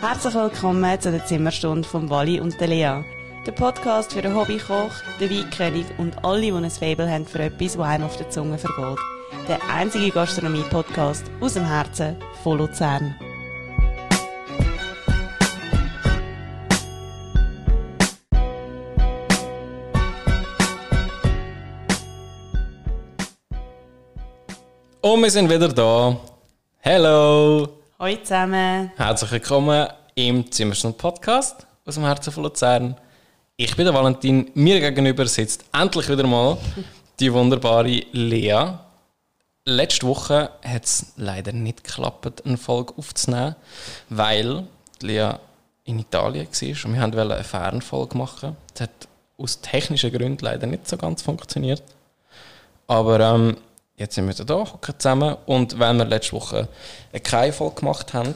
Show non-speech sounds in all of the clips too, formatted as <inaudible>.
Herzlich willkommen zu der Zimmerstunde von Wally und der Lea. Der Podcast für den Hobbykoch, den Weinkönig und alle, die ein Faible haben für etwas, das einem auf der Zunge vergeht. Der einzige Gastronomie-Podcast aus dem Herzen von Luzern. Und wir sind wieder da. Hello! Hallo zusammen. Herzlich willkommen im Zimmerstund Podcast aus dem Herzen von Luzern. Ich bin der Valentin. Mir gegenüber sitzt endlich wieder mal die wunderbare Lea. Letzte Woche hat es leider nicht geklappt, eine Folge aufzunehmen, weil Lea in Italien war und wir wollten eine Fernfolge machen. Das hat aus technischen Gründen leider nicht so ganz funktioniert. Aber ähm, jetzt sind wir hocken zusammen. Und wenn wir letzte Woche keine Folge gemacht haben,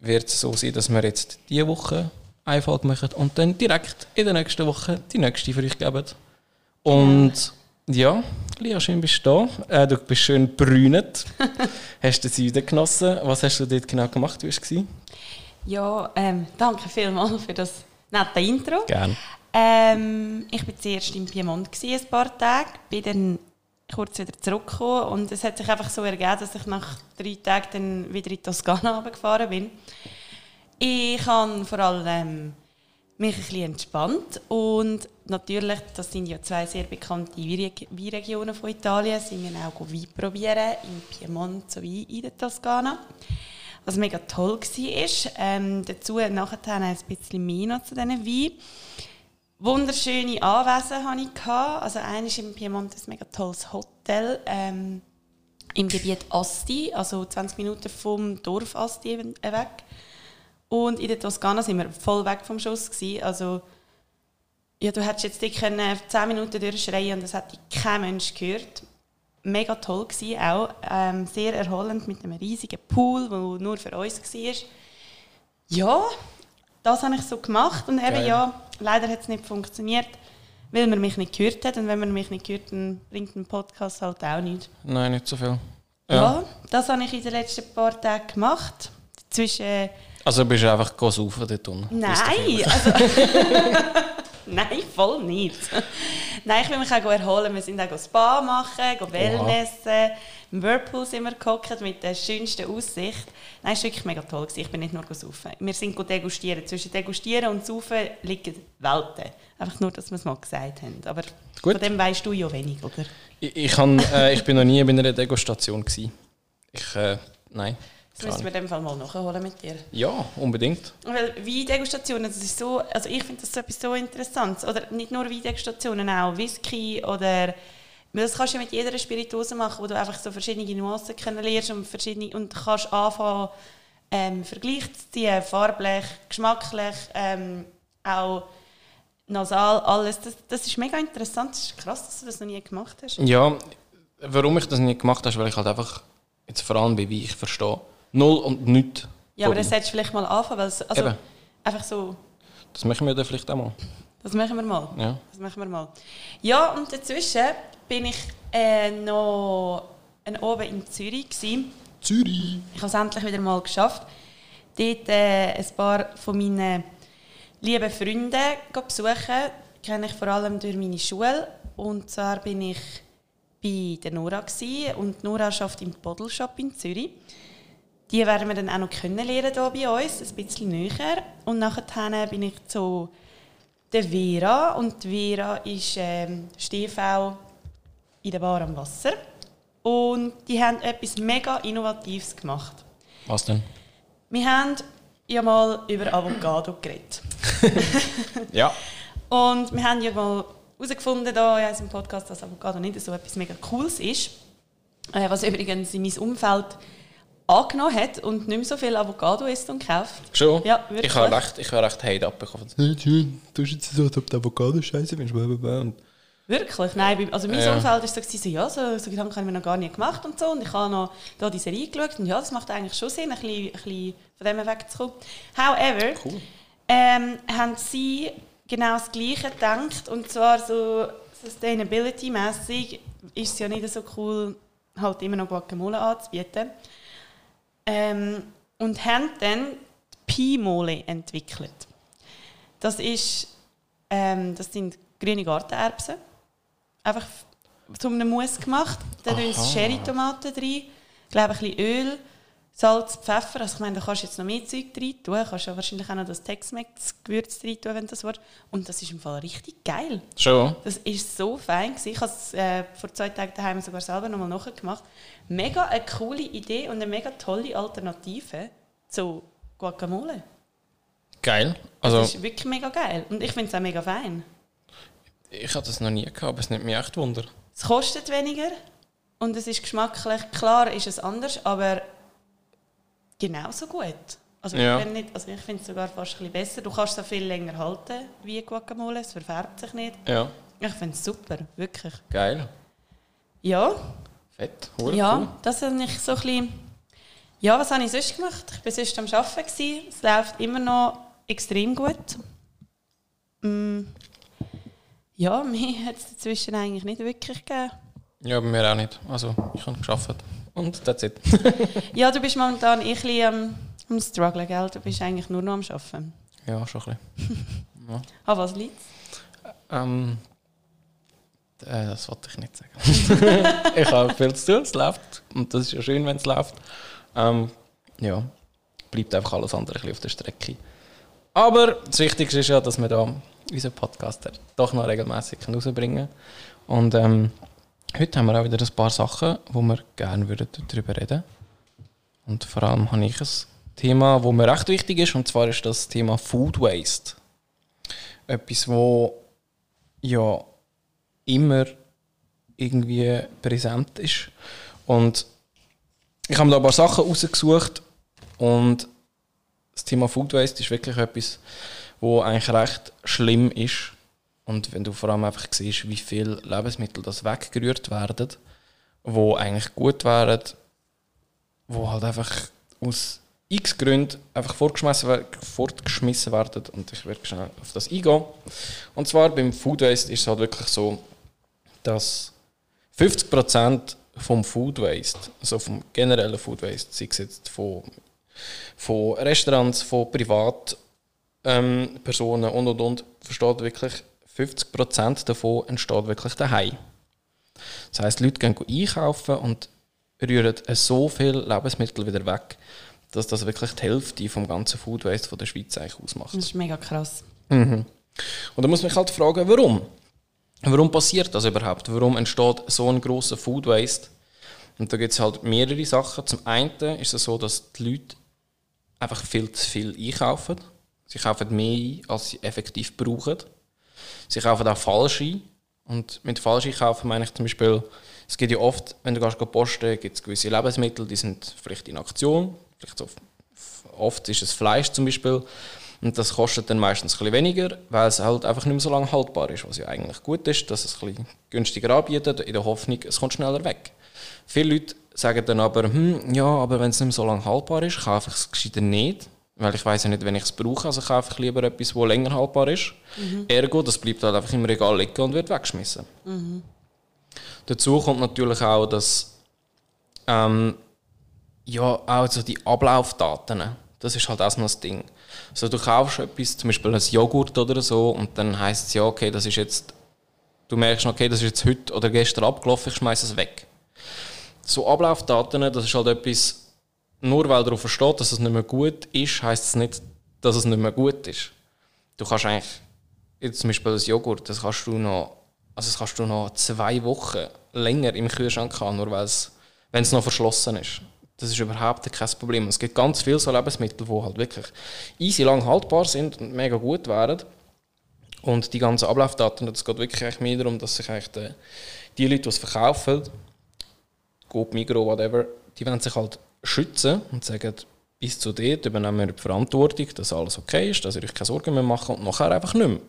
wird es so sein, dass wir jetzt diese Woche eine Folge machen und dann direkt in der nächsten Woche die nächste für euch geben. Und ja, Lia, schön bist du da. Äh, du bist schön brünet. <laughs> hast du den Süden genossen? Was hast du dort genau gemacht? Wie war es? Ja, ähm, danke vielmals für das nette Intro. Gerne. Ähm, ich war zuerst in Piemont gewesen, ein paar Tage, bin dann kurz wieder zurückgekommen und es hat sich einfach so ergeben, dass ich nach drei Tagen dann wieder in Toskana <laughs> gefahren bin. Ich habe vor allem mich ein bisschen entspannt und natürlich, das sind ja zwei sehr bekannte Weinregionen von Italien, sind wir auch Wein probieren, in Piemont sowie in der Toskana. Was mega toll war. Ähm, dazu nachher ein bisschen mehr noch zu diesen Weinen wunderschöne Anwesen hatte ich. Also eines im Piemont ein mega tolles Hotel ähm, im Gebiet Asti, also 20 Minuten vom Dorf Asti weg. Und in der Toskana sind wir voll weg vom Schuss gewesen. Also ja, du hättest jetzt können 10 Minuten durchschreien und das hätte kein Mensch gehört. Mega toll gewesen, auch ähm, sehr erholend mit einem riesigen Pool, der nur für uns war. Ja, das habe ich so gemacht und eben Geil. ja, leider hat es nicht funktioniert, weil man mich nicht gehört hat und wenn man mich nicht hört, dann bringt ein Podcast halt auch nichts. Nein, nicht so viel. Ja. ja, das habe ich in den letzten paar Tagen gemacht. Zwischen also bist du einfach saufen dort unten? Nein, <laughs> also, <laughs> Nein, voll nicht. Nein, ich will mich auch erholen. Wir sind auch Spa machen, Wellnessen. Im Whirlpool sind wir gehockt mit der schönsten Aussicht. Nein, es war wirklich mega toll. Ich bin nicht nur saufen. Wir sind degustieren. Zwischen degustieren und saufen liegen Welten. Einfach nur, dass wir es mal gesagt haben. Aber Gut. von dem weißt du ja wenig, oder? Ich, ich, kann, äh, ich bin noch nie bei einer Degustation. Gewesen. Ich, äh, nein. Das müssen wir in dem Fall mal nachholen mit dir. Ja, unbedingt. Weil Weindegustationen, das ist so, also ich finde das so etwas so Interessantes. Oder nicht nur Weindegustationen, auch Whisky oder das kannst du ja mit jeder Spirituose machen, wo du einfach so verschiedene Nuancen kennenlernst und, verschiedene, und kannst anfangen, ähm, Vergleich zu ziehen, farblich, geschmacklich, ähm, auch nasal, alles. Das, das ist mega interessant. Das ist krass, dass du das noch nie gemacht hast. Ja, warum ich das nicht gemacht habe, ist, weil ich halt einfach, jetzt vor allem wie ich verstehe, null und nichts. Ja, aber das hättest du vielleicht mal anfangen, weil es, also Eben. einfach so... Das machen wir dann vielleicht auch mal. Das machen wir mal. Ja. Das machen wir mal. Ja, und dazwischen bin ich äh, noch ein oben in Zürich. Gewesen. Zürich? Ich habe es endlich wieder mal geschafft. Dort äh, ein paar von meinen lieben Freunden besuchen. Die kenne ich vor allem durch meine Schule. Und zwar bin ich bei der Nora gewesen, und Nora arbeitet im Bottle Shop in Zürich. Die werden wir dann auch noch kennenlernen hier bei uns, ein bisschen näher. Und nachher bin ich zu der Vera und Vera ist ähm, Stiefel in der Bar am Wasser. Und die haben etwas mega Innovatives gemacht. Was denn? Wir haben ja mal über Avocado geredet. <laughs> ja. Und wir haben ja mal herausgefunden hier in unserem Podcast, dass Avocado nicht so etwas mega Cooles ist. Äh, was übrigens in meinem Umfeld angenommen hat und nicht mehr so viel Avocado isst und kauft. Schon? Ja, wirklich. Ich habe recht, ich habe recht Hate abbekommen. Du hast jetzt so, als ob du Avocado scheiße findest. Wirklich? Nein, also mein ja. Umfeld war so, so, ja, so, so Gedanken habe ich mir noch gar nicht gemacht und so. Und ich habe noch da die Serie geschaut und ja, das macht eigentlich schon Sinn, ein bisschen, ein bisschen von dem wegzukommen. However, cool. ähm, haben sie genau das Gleiche gedacht und zwar so Sustainability-mäßig ist es ja nicht so cool, halt immer noch Guacamole anzubieten. Ähm, und haben dann Pi-Mole entwickelt. Das, ist, ähm, das sind grüne Gartenerbsen. Einfach zu einem Mousse gemacht. Dann tun sie Sherry-Tomaten rein, ich glaube ein bisschen Öl, Salz, Pfeffer. Also ich meine, da kannst du jetzt noch mehr Zeug rein tun. Du kannst ja wahrscheinlich auch noch das Tex-Mex-Gewürz rein tun, wenn das war. Und das ist im Fall richtig geil. Schon? Das ist so fein. Gewesen. Ich habe es äh, vor zwei Tagen daheim sogar selber nochmal nachgemacht. Mega eine coole Idee und eine mega tolle Alternative zu Guacamole. Geil. Also, Das ist wirklich mega geil. Und ich finde es auch mega fein. ich hatte das noch nie gehabt, aber es nimmt mich echt Wunder. Es kostet weniger und es ist geschmacklich. Klar ist es anders, aber genauso gut. Also Ja. ich, nicht, also ich finde es sogar fast ein bisschen besser. Du kannst es auch viel länger halten wie Guacamole. Es verfärbt sich nicht. Ja, Ich finde es super, wirklich. geil. Ja, Fett. Hure ja cool. das habe ich so ein bisschen... Ja, was habe ich sonst gemacht? Ich war sonst am Arbeiten. Es läuft immer noch extrem gut. Mm. Ja, <laughs> mir hat es dazwischen eigentlich nicht wirklich gegeben. Ja, bei mir auch nicht. Also, ich habe geschafft. Und that's it. <laughs> Ja, du bist momentan ein bisschen am, am Struggle, gell? Du bist eigentlich nur noch am Arbeiten. ja, schon ein bisschen. <laughs> Ah, was liegt Ähm, äh, das wollte ich nicht sagen. <laughs> ich habe viel zu tun, es läuft. Und das ist ja schön, wenn es läuft. Ähm, ja, bleibt einfach alles andere ein bisschen auf der Strecke. Aber das Wichtigste ist ja, dass wir da unseren Podcast doch noch regelmäßig rausbringen können. Und ähm, heute haben wir auch wieder ein paar Sachen, wo wir gerne würden darüber reden Und vor allem habe ich ein Thema, das mir recht wichtig ist, und zwar ist das Thema Food Waste. Etwas, wo ja immer irgendwie präsent ist. Und ich habe da ein paar Sachen rausgesucht und das Thema Food Waste ist wirklich etwas, wo eigentlich recht schlimm ist. Und wenn du vor allem einfach siehst, wie viele Lebensmittel das weggerührt werden, wo eigentlich gut wären, wo halt einfach aus x Gründen einfach fortgeschmissen, wer- fortgeschmissen werden. Und ich werde schnell auf das eingehen. Und zwar beim Food Waste ist es halt wirklich so, dass 50% vom Food Waste, also vom generellen Food Waste, sei es jetzt von, von Restaurants, von Privatpersonen ähm, und und und, versteht wirklich 50% davon entsteht wirklich daheim. Das heisst, Leute gehen einkaufen und rühren so viel Lebensmittel wieder weg, dass das wirklich die Hälfte vom ganzen Food Waste von der Schweiz eigentlich ausmacht. Das ist mega krass. Mhm. Und da muss man sich halt fragen, warum? Warum passiert das überhaupt? Warum entsteht so ein großer Food Waste? Und da gibt es halt mehrere Sachen. Zum einen ist es so, dass die Leute einfach viel zu viel einkaufen. Sie kaufen mehr ein, als sie effektiv brauchen. Sie kaufen auch falsch ein. Und mit falsch einkaufen meine ich zum Beispiel, es gibt ja oft, wenn du gehst posten, gibt es gewisse Lebensmittel, die sind vielleicht in Aktion. Vielleicht so, oft ist es Fleisch zum Beispiel. Und das kostet dann meistens ein bisschen weniger, weil es halt einfach nicht mehr so lange haltbar ist, was ja eigentlich gut ist, dass es ein bisschen günstiger anbietet, in der Hoffnung, es kommt schneller weg. Viele Leute sagen dann aber, hm, ja, aber wenn es nicht mehr so lange haltbar ist, kaufe ich es gescheiter nicht, weil ich weiß ja nicht, wenn ich es brauche, also kaufe ich lieber etwas, das länger haltbar ist. Ergo, das bleibt halt einfach im Regal liegen und wird weggeschmissen. Dazu kommt natürlich auch, dass ähm, ja, auch so die Ablaufdaten, das ist halt auch so ein Ding. Also du kaufst etwas, zum Beispiel ein Joghurt oder so, und dann heisst es ja, okay, das ist jetzt, du merkst, okay, das ist jetzt heute oder gestern abgelaufen, ich schmeiße es weg. So Ablaufdaten, das ist halt etwas, nur weil darauf steht, dass es nicht mehr gut ist, heisst es nicht, dass es nicht mehr gut ist. Du kannst eigentlich, jetzt zum Beispiel das Joghurt, das kannst du noch, also das kannst du noch zwei Wochen länger im Kühlschrank haben, nur weil es, wenn es noch verschlossen ist. Das ist überhaupt kein Problem. Es gibt ganz viele so Lebensmittel, die halt wirklich easy lang haltbar sind und mega gut wären. Und die ganzen Ablaufdaten, das geht wirklich mehr darum, dass sich eigentlich die, Leute, die es verkaufen, Coop, Migros, whatever, die wollen sich halt schützen und sagen, bis zu dort übernehmen wir die Verantwortung, dass alles okay ist, dass ihr euch keine Sorgen mehr machen und nachher einfach nicht mehr.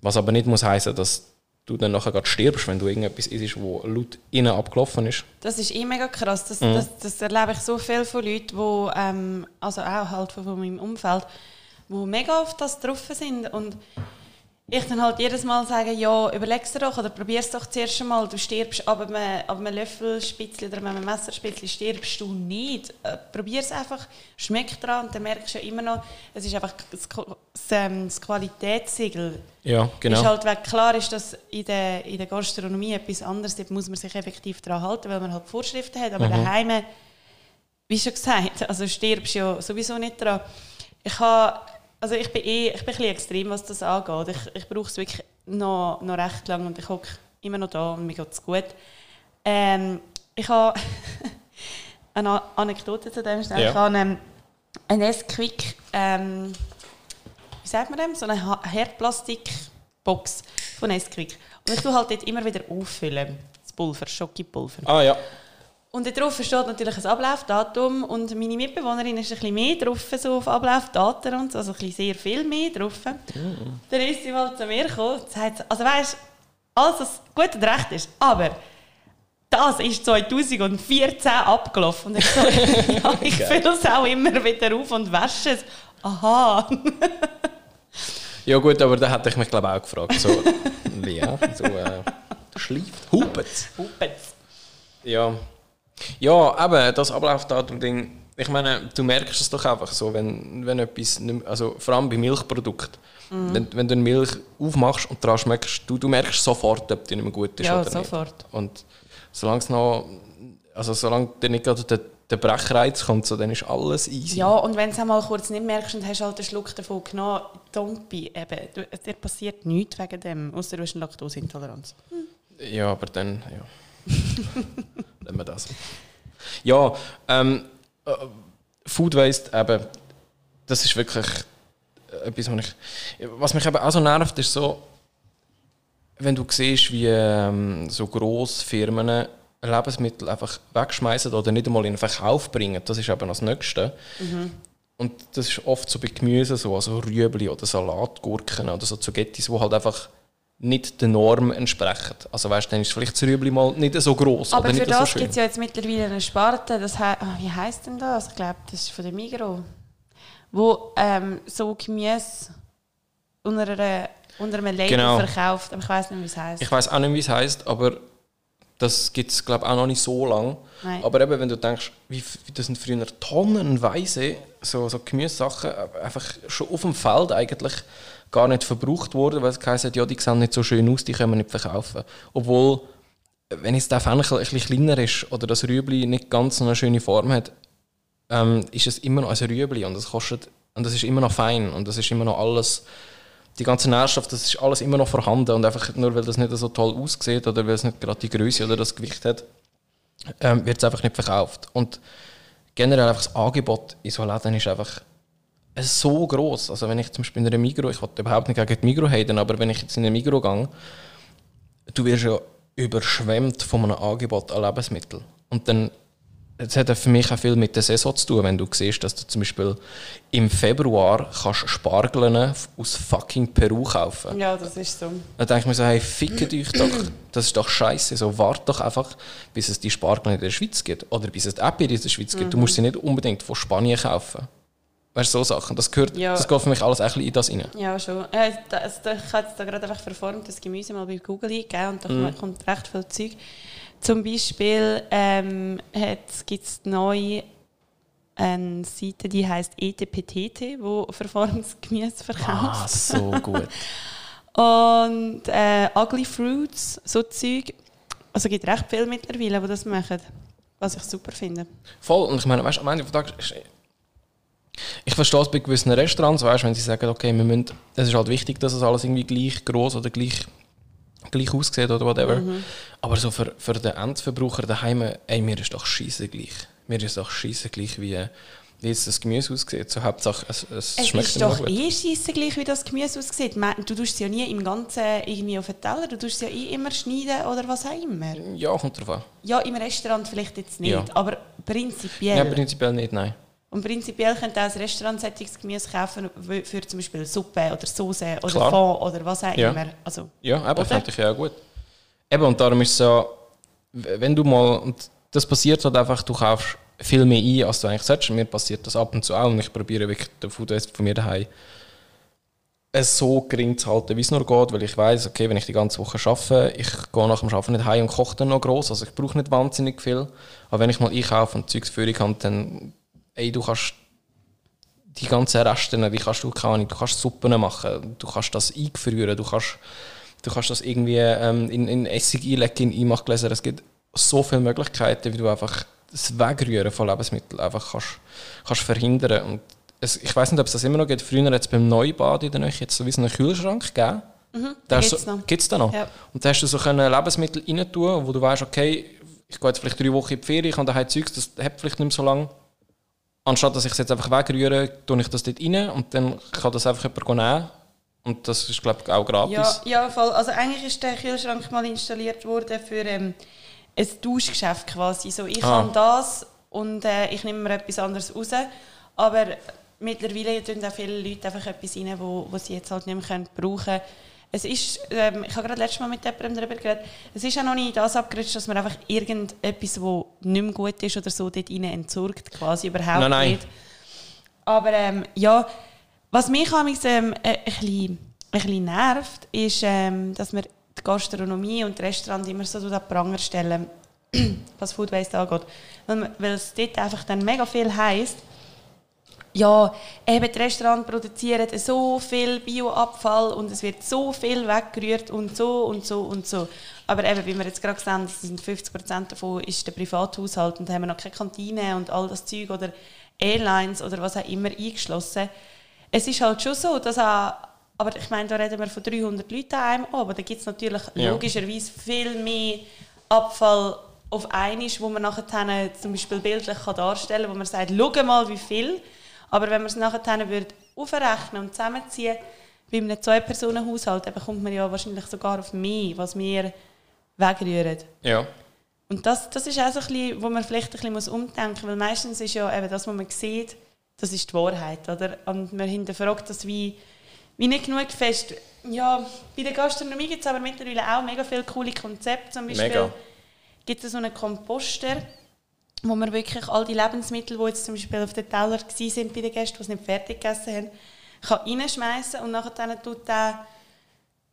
Was aber nicht muss heißen, dass du dann nachher gerade stirbst, wenn du irgendetwas isst, wo laut innen abgelaufen ist. Das ist eh mega krass. Das, das, das erlebe ich so viel von Leuten, die, ähm, also auch halt von, von meinem Umfeld, die mega auf das drauf sind. Und ich dann halt jedes Mal sage, ja, überleg's dir doch oder probier's doch zuerst einmal. Du stirbst ab einem, ab einem Löffelspitzli oder einem Messerspitzli stirbst du nicht. Äh, probier's einfach, schmeck dran und dann merkst du ja immer noch, es ist einfach das, ähm, das Qualitätssiegel. Ja, genau. Ist halt weg. Klar ist das in der, in der Gastronomie etwas anderes, dort muss man sich effektiv daran halten, weil man halt Vorschriften hat, aber Mhm. daheim, wie schon gesagt, also stirbst du ja sowieso nicht dran. Ich habe also ich bin eh, ich bin ein extrem, was das angeht. Ich, ich brauche es wirklich noch, noch recht lang und ich hocke immer noch da und mir geht es gut. Ähm, ich habe <laughs> eine Anekdote zu dem. schnell. Ja. Ich habe ähm, ein Nesquik, ähm, wie sagt man dem? So eine Herdplastikbox von Nesquik. Und ich tue halt dort immer wieder auffüllen. Das Pulver, Schokipulver. Ah ja. Und darauf steht natürlich ein Ablaufdatum und meine Mitbewohnerin ist ein bisschen mehr drauf, so auf Ablaufdaten und so, also ein bisschen sehr viel mehr drauf. Dann ist sie mal zu mir gekommen und sagt, also weißt alles was gut und recht ist, aber das ist 2014 abgelaufen. Und ich so, <laughs> ja, ich fülle es auch immer wieder auf und wasche es. Aha. Ja gut, aber da hätte ich mich glaube auch gefragt. So, <laughs> ja, so äh, schleift, hupet. Ja. Ja, eben, das Ablaufdatum-Ding, ich meine, du merkst es doch einfach so, wenn, wenn etwas, nicht also vor allem bei Milchprodukten, wenn, wenn du eine Milch aufmachst und daran schmeckst, du, du merkst sofort, ob die nicht mehr gut ist Ja, oder sofort. nicht. Und solange es noch, also solange dir nicht gerade der, der Brechreiz kommt, so, dann ist alles easy. Ja, und wenn du es einmal kurz nicht merkst und hast halt einen Schluck davon genommen, don't be, eben, dir passiert nichts wegen dem, außer du hast eine Laktoseintoleranz. Ja, aber dann, ja. <laughs> Nehmen wir das. Ja, ähm, äh, Food Waste, eben, das ist wirklich äh, etwas, was ich. Was mich eben auch so nervt, ist so, wenn du siehst, wie ähm, so grosse Firmen Lebensmittel einfach wegschmeißen oder nicht einmal in den Verkauf bringen, das ist eben das Nächste. Und das ist oft so bei Gemüse so, also Rüebli oder Salatgurken oder so Zugettis, die halt einfach nicht der Norm entsprechen. Also weißt dann ist vielleicht das Rüebli mal nicht so groß Aber oder für nicht so das schön. gibt es ja jetzt mittlerweile eine Sparte, das he ah, wie heisst denn das? Ich glaube, das ist von der Migros, wo ähm, so Gemüse unter, einer, unter einem Label Genau. verkauft, aber ich weiß nicht, wie es heisst. Ich weiß auch nicht, wie es heißt, aber das gibt es glaube auch noch nicht so lange. Nein. Aber eben, wenn du denkst, wie, das sind früher tonnenweise so, so Gemüsesachen einfach schon auf dem Feld eigentlich gar nicht verbraucht wurden, weil es geheißen hat, ja, die sehen nicht so schön aus, die können wir nicht verkaufen. Obwohl, wenn jetzt der Fenchel ein bisschen kleiner ist oder das Rüebli nicht ganz so eine schöne Form hat, ähm, ist es immer noch ein Rüebli und das kostet und das ist immer noch fein und das ist immer noch alles die ganzen Nährstoffe, das ist alles immer noch vorhanden und einfach nur weil das nicht so toll aussieht oder weil es nicht gerade die Größe oder das Gewicht hat, ähm, wird es einfach nicht verkauft. Und generell einfach das Angebot in so Läden ist einfach so groß. Also wenn ich zum Beispiel in einer Migro, ich wollte überhaupt nicht gegen die Migro haten, aber wenn ich jetzt in eine Migro gehe, du wirst ja überschwemmt von einem Angebot an Lebensmitteln. Und dann es hat für mich auch viel mit der Saison zu tun, wenn du siehst, dass du zum Beispiel im Februar kannst Spargeln aus fucking Peru kaufen. ja, das ist so. Dann denke ich mir so, hey, fickt euch doch, das ist doch scheiße. So, wart doch einfach, bis es die Spargel in der Schweiz gibt. Oder bis es die Äpfel in der Schweiz gibt. Du musst sie nicht unbedingt von Spanien kaufen. Weißt du, so Sachen. Das, gehört, Ja. das geht für mich alles ein bisschen in das rein. Ja, schon. Äh, das, das, ich habe jetzt da gerade einfach verformtes Gemüse mal bei Google eingegeben und da Mhm. kommt recht viel Zeug. Zum Beispiel ähm, gibt es neu eine Seite, die heißt ETPTT, wo verformtes Gemüse verkauft. Ah, so gut. <laughs> Und äh, Ugly Fruits, so Zeug. Also es gibt recht viele mittlerweile, die das machen. Was ich super finde. Voll. Und ich meine, weißt, am Ende des Tages ich verstehe es bei gewissen Restaurants, weißt, wenn sie sagen, okay, wir müssen, es ist halt wichtig, dass es alles irgendwie gleich groß oder gleich, gleich aussieht oder whatever. Aber so für, für den Endverbraucher daheim, ey, mir ist doch scheiße gleich. Mir ist doch scheiße gleich, wie, wie jetzt das Gemüse aussieht. So Hauptsache, es, es, Es schmeckt ist doch gut. eh scheisse gleich, wie das Gemüse aussieht. Du tust es ja nie im Ganzen irgendwie auf den Teller, du tust es ja eh immer schneiden oder was auch immer. Ja, kommt drauf an. Ja, im Restaurant vielleicht jetzt nicht, Ja. aber prinzipiell. Ja, prinzipiell nicht, nein. Und prinzipiell könnt ihr auch ein Restaurant Gemüse kaufen für zum Beispiel Suppe oder Soße oder Klar. Fond oder was auch Ja. immer. Also, Ja, eben, fände ich ja auch gut. Eben, und darum ist es so, wenn du mal, und das passiert halt einfach, du kaufst viel mehr ein, als du eigentlich solltest. Mir passiert das ab und zu auch und ich probiere wirklich den Food Waste von mir daheim es so gering zu halten, wie es nur geht, weil ich weiß, okay, wenn ich die ganze Woche arbeite, ich gehe nach dem Arbeiten nicht heim und koche dann noch groß, also ich brauche nicht wahnsinnig viel. Aber wenn ich mal einkaufe und Zeugs für habe, dann, ey, du kannst die ganzen Reste, die kannst du, keine Ahnung, du kannst Suppen machen, du kannst das eingefrieren, du kannst, du kannst das irgendwie ähm, in, in Essig einlegen, in Einmachgläser. Es gibt so viele Möglichkeiten, wie du einfach das Wegrühren von Lebensmitteln einfach kannst, kannst verhindern. Und es, ich weiß nicht, ob es das immer noch gibt. Früher hat es beim Neubad in der Nähe jetzt so wie einen Kühlschrank gegeben. Mhm, Da gibt's so, noch. gibt's da noch? Ja. Und da hast du so können Lebensmittel rein tun, wo du weißt, okay, ich gehe jetzt vielleicht drei Wochen in die Ferien, ich habe daheim Zeugs, das hat vielleicht nicht mehr so lange. Anstatt dass ich es jetzt einfach wegrühre, tue ich das dort rein und dann kann das einfach jemand nehmen. Und das ist, glaube ich, auch gratis. Ja, ja, voll. Also eigentlich ist der Kühlschrank mal installiert worden für ähm, ein Tauschgeschäft quasi. So, ich Ah. habe das und äh, ich nehme mir etwas anderes raus. Aber mittlerweile tun auch viele Leute einfach etwas rein, wo, wo sie jetzt halt nicht mehr können brauchen können. Es ist, ähm, ich habe gerade letztes Mal mit jemandem darüber geredet, es ist auch noch nicht das abgerutscht, dass man einfach irgendetwas, das nicht mehr gut ist oder so, dort rein entsorgt, quasi überhaupt Nein, nein. nicht. Aber ähm, ja, was mich amigs, ähm, äh, ein, bisschen, ein bisschen nervt, ist, ähm, dass wir die Gastronomie und die Restaurants immer so an den Pranger stellen, <clears throat> was Food Waste angeht. Weil, man- weil es dort einfach dann mega viel heisst, ja, eben die Restaurants produzieren so viel Bioabfall und es wird so viel weggerührt und so und so und so. Aber eben, wie wir jetzt gerade das sind 50% davon ist der Privathaushalt und da haben wir noch keine Kantine und all das Zeug oder Airlines oder was auch immer eingeschlossen. Es ist halt schon so, dass auch, aber ich meine, da reden wir von 300 Leuten an einem aber da gibt es natürlich Ja. logischerweise viel mehr Abfall auf einmal, wo man nachher dann zum Beispiel bildlich kann darstellen kann, wo man sagt, schau mal, wie viel. Aber wenn man es nachher würde aufrechnen und zusammenziehen, bei einem Zwei-Personen-Haushalt, dann kommt man ja wahrscheinlich sogar auf mehr, was wir wegrühren. Ja. Und das, das ist auch so ein bisschen, wo man vielleicht ein bisschen muss umdenken muss, weil meistens ist ja eben das, was man sieht, das ist die Wahrheit, oder? Und man hinterfragt das wie, wie nicht genug fest. Ja, bei der Gastronomie gibt es aber mittlerweile auch mega viele coole Konzepte. Zum Beispiel Mega. gibt es so einen Komposter, wo man wirklich all die Lebensmittel, die jetzt zum Beispiel auf den Teller waren bei den Gästen, die es nicht fertig gegessen haben, kann und nachher tut der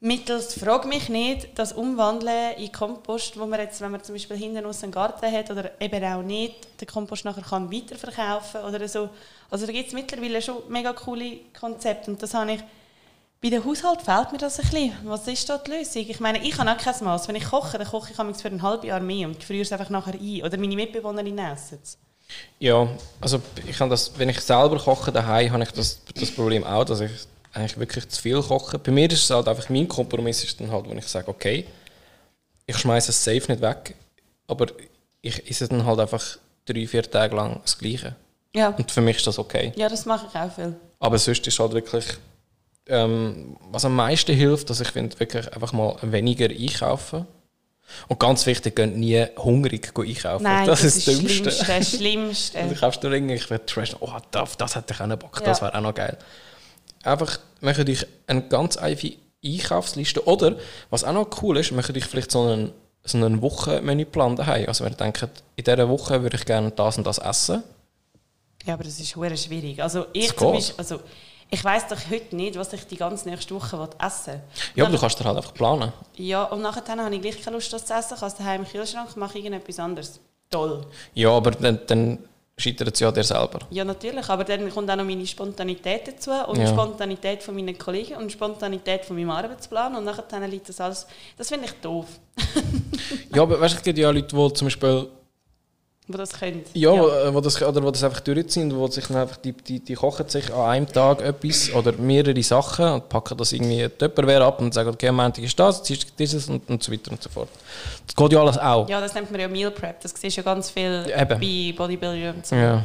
mittels «Frag mich nicht» das umwandeln in Kompost, wo man jetzt, wenn man zum Beispiel hinten aus einen Garten hat oder eben auch nicht, den Kompost nachher kann weiterverkaufen oder so. Also da gibt es mittlerweile schon mega coole Konzepte und das habe ich bei den Haushalt fehlt mir das ein bisschen. Was ist da die Lösung? Ich meine, ich habe auch kein Maß. Wenn ich koche, dann koche ich für ein halbes Jahr mehr und friere es einfach nachher ein. Oder meine Mitbewohnerinnen essen es. Ja, also ich habe das, wenn ich selber koche daheim, habe ich das, das Problem auch, dass ich eigentlich wirklich zu viel koche. Bei mir ist es halt einfach, mein Kompromiss ist dann halt, wenn ich sage, okay, ich schmeiße es safe nicht weg, aber ich esse dann halt einfach drei, vier Tage lang das Gleiche. Ja. Und für mich ist das okay. ja, das mache ich auch viel. Aber sonst ist halt wirklich, ähm, was am meisten hilft, dass ich finde, wirklich einfach mal weniger einkaufen. Und ganz wichtig, geht nie hungrig einkaufen. Nein, das, das, ist das das Dümmste. Schlimmste. das Schlimmste. <laughs> Also kaufst du irgendwelche Trash, oh, das, das hätte ich auch nicht Bock, Ja. das wäre auch noch geil. Einfach, mache dich eine ganz einfache Einkaufsliste. Oder, was auch noch cool ist, mache dich vielleicht so einen, so einen Wochenmenüplan daheim. Also wenn ihr denkt, in dieser Woche würde ich gerne das und das essen. Ja, aber das ist schwierig. Also ich zum. Beispiel, also ich weiß doch heute nicht, was ich die ganze nächste Woche essen will. Ja, aber du kannst dir halt einfach planen. Ja, und nachher habe ich gleich keine Lust, das zu essen. Ich habe es daheim im Kühlschrank, mache irgendetwas anderes. Toll. Ja, aber dann, dann scheitert es ja dir selber. Ja, natürlich. Aber dann kommt auch noch meine Spontanität dazu und Ja. die Spontanität von meinen Kollegen und die Spontanität von meinem Arbeitsplan. Und nachher liegt das alles... Das finde ich doof, Ja, aber weißt du, es gibt ja Leute, die zum Beispiel wo das können. Ja, ja. Wo das, oder wo das einfach durchziehen, wo sich dann einfach, die, die, die kochen sich an einem Tag etwas oder mehrere Sachen und packen das irgendwie Tupperware ab und sagen, okay, am Montag ist das, Dienstag dieses und, und so weiter und so fort. Das geht ja alles auch. Ja, das nennt man ja Meal Prep. Das siehst ja ganz viel Eben. bei Bodybuildern und so. Ja,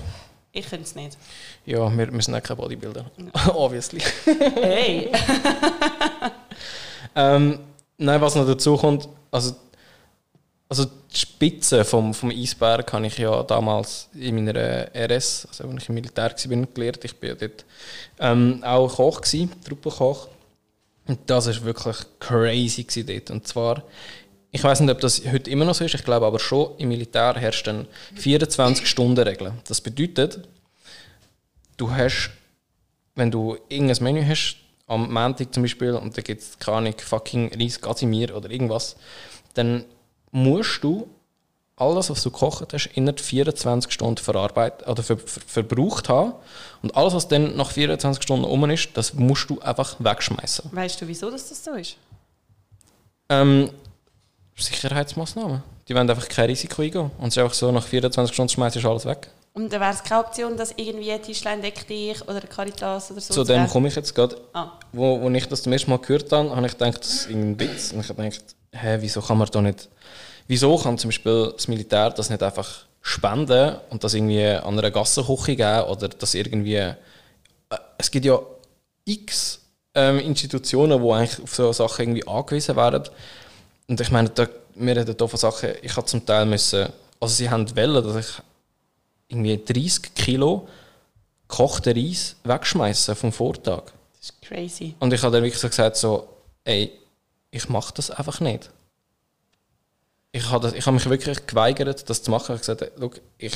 Ich könnte es nicht. ja wir, wir sind auch keine Bodybuilder. <laughs> Obviously. Hey! <laughs> Ähm, nein, was noch dazu kommt, also, also die Spitze vom, vom Eisberg habe ich ja damals in meiner äh, RS, also wenn ich im Militär war, gelernt. Ich bin ja dort ähm, auch Koch gewesen, Truppenkoch. Und das war wirklich crazy dort. Und zwar, ich weiß nicht, ob das heute immer noch so ist, ich glaube aber schon, im Militär herrscht eine 24-Stunden-Regel. Das bedeutet, du hast, wenn du irgendein Menü hast, am Montag zum Beispiel und da gibt es keine fucking Reis Casimir oder irgendwas, dann musst du alles, was du gekocht hast, innerhalb 24 Stunden verarbeitet oder ver ver verbraucht haben. Und alles, was dann nach 24 Stunden um ist, das musst du einfach wegschmeißen. Weißt du, wieso dass das so ist? Ähm, Sicherheitsmaßnahmen. Die wollen einfach kein Risiko eingehen. Und es ist einfach so, nach 24 Stunden schmeißt du alles weg. Und dann wäre es keine Option, dass irgendwie Tischlein deck dich oder eine Caritas oder so Zu dem komme ich jetzt gerade. Ah. Wo, wo ich das zum ersten Mal gehört habe, habe ich gedacht, das ist irgendein Witz. Und ich habe gedacht, hä, wieso kann man da nicht... Wieso kann zum Beispiel das Militär das nicht einfach spenden und das irgendwie an einer Gassenküche geben oder das irgendwie... Äh, es gibt ja x ähm, Institutionen, die eigentlich auf so Sachen irgendwie angewiesen werden. Und ich meine, da, wir reden hier von Sachen, ich habe zum Teil müssen... Also sie haben wollen, dass ich irgendwie 30 Kilo gekochten Reis wegschmeißen vom Vortag. Das ist crazy. Und ich habe dann wirklich so gesagt, so, ey, ich mache das einfach nicht. Ich habe, das, ich habe mich wirklich geweigert, das zu machen. Ich habe gesagt, look, ich,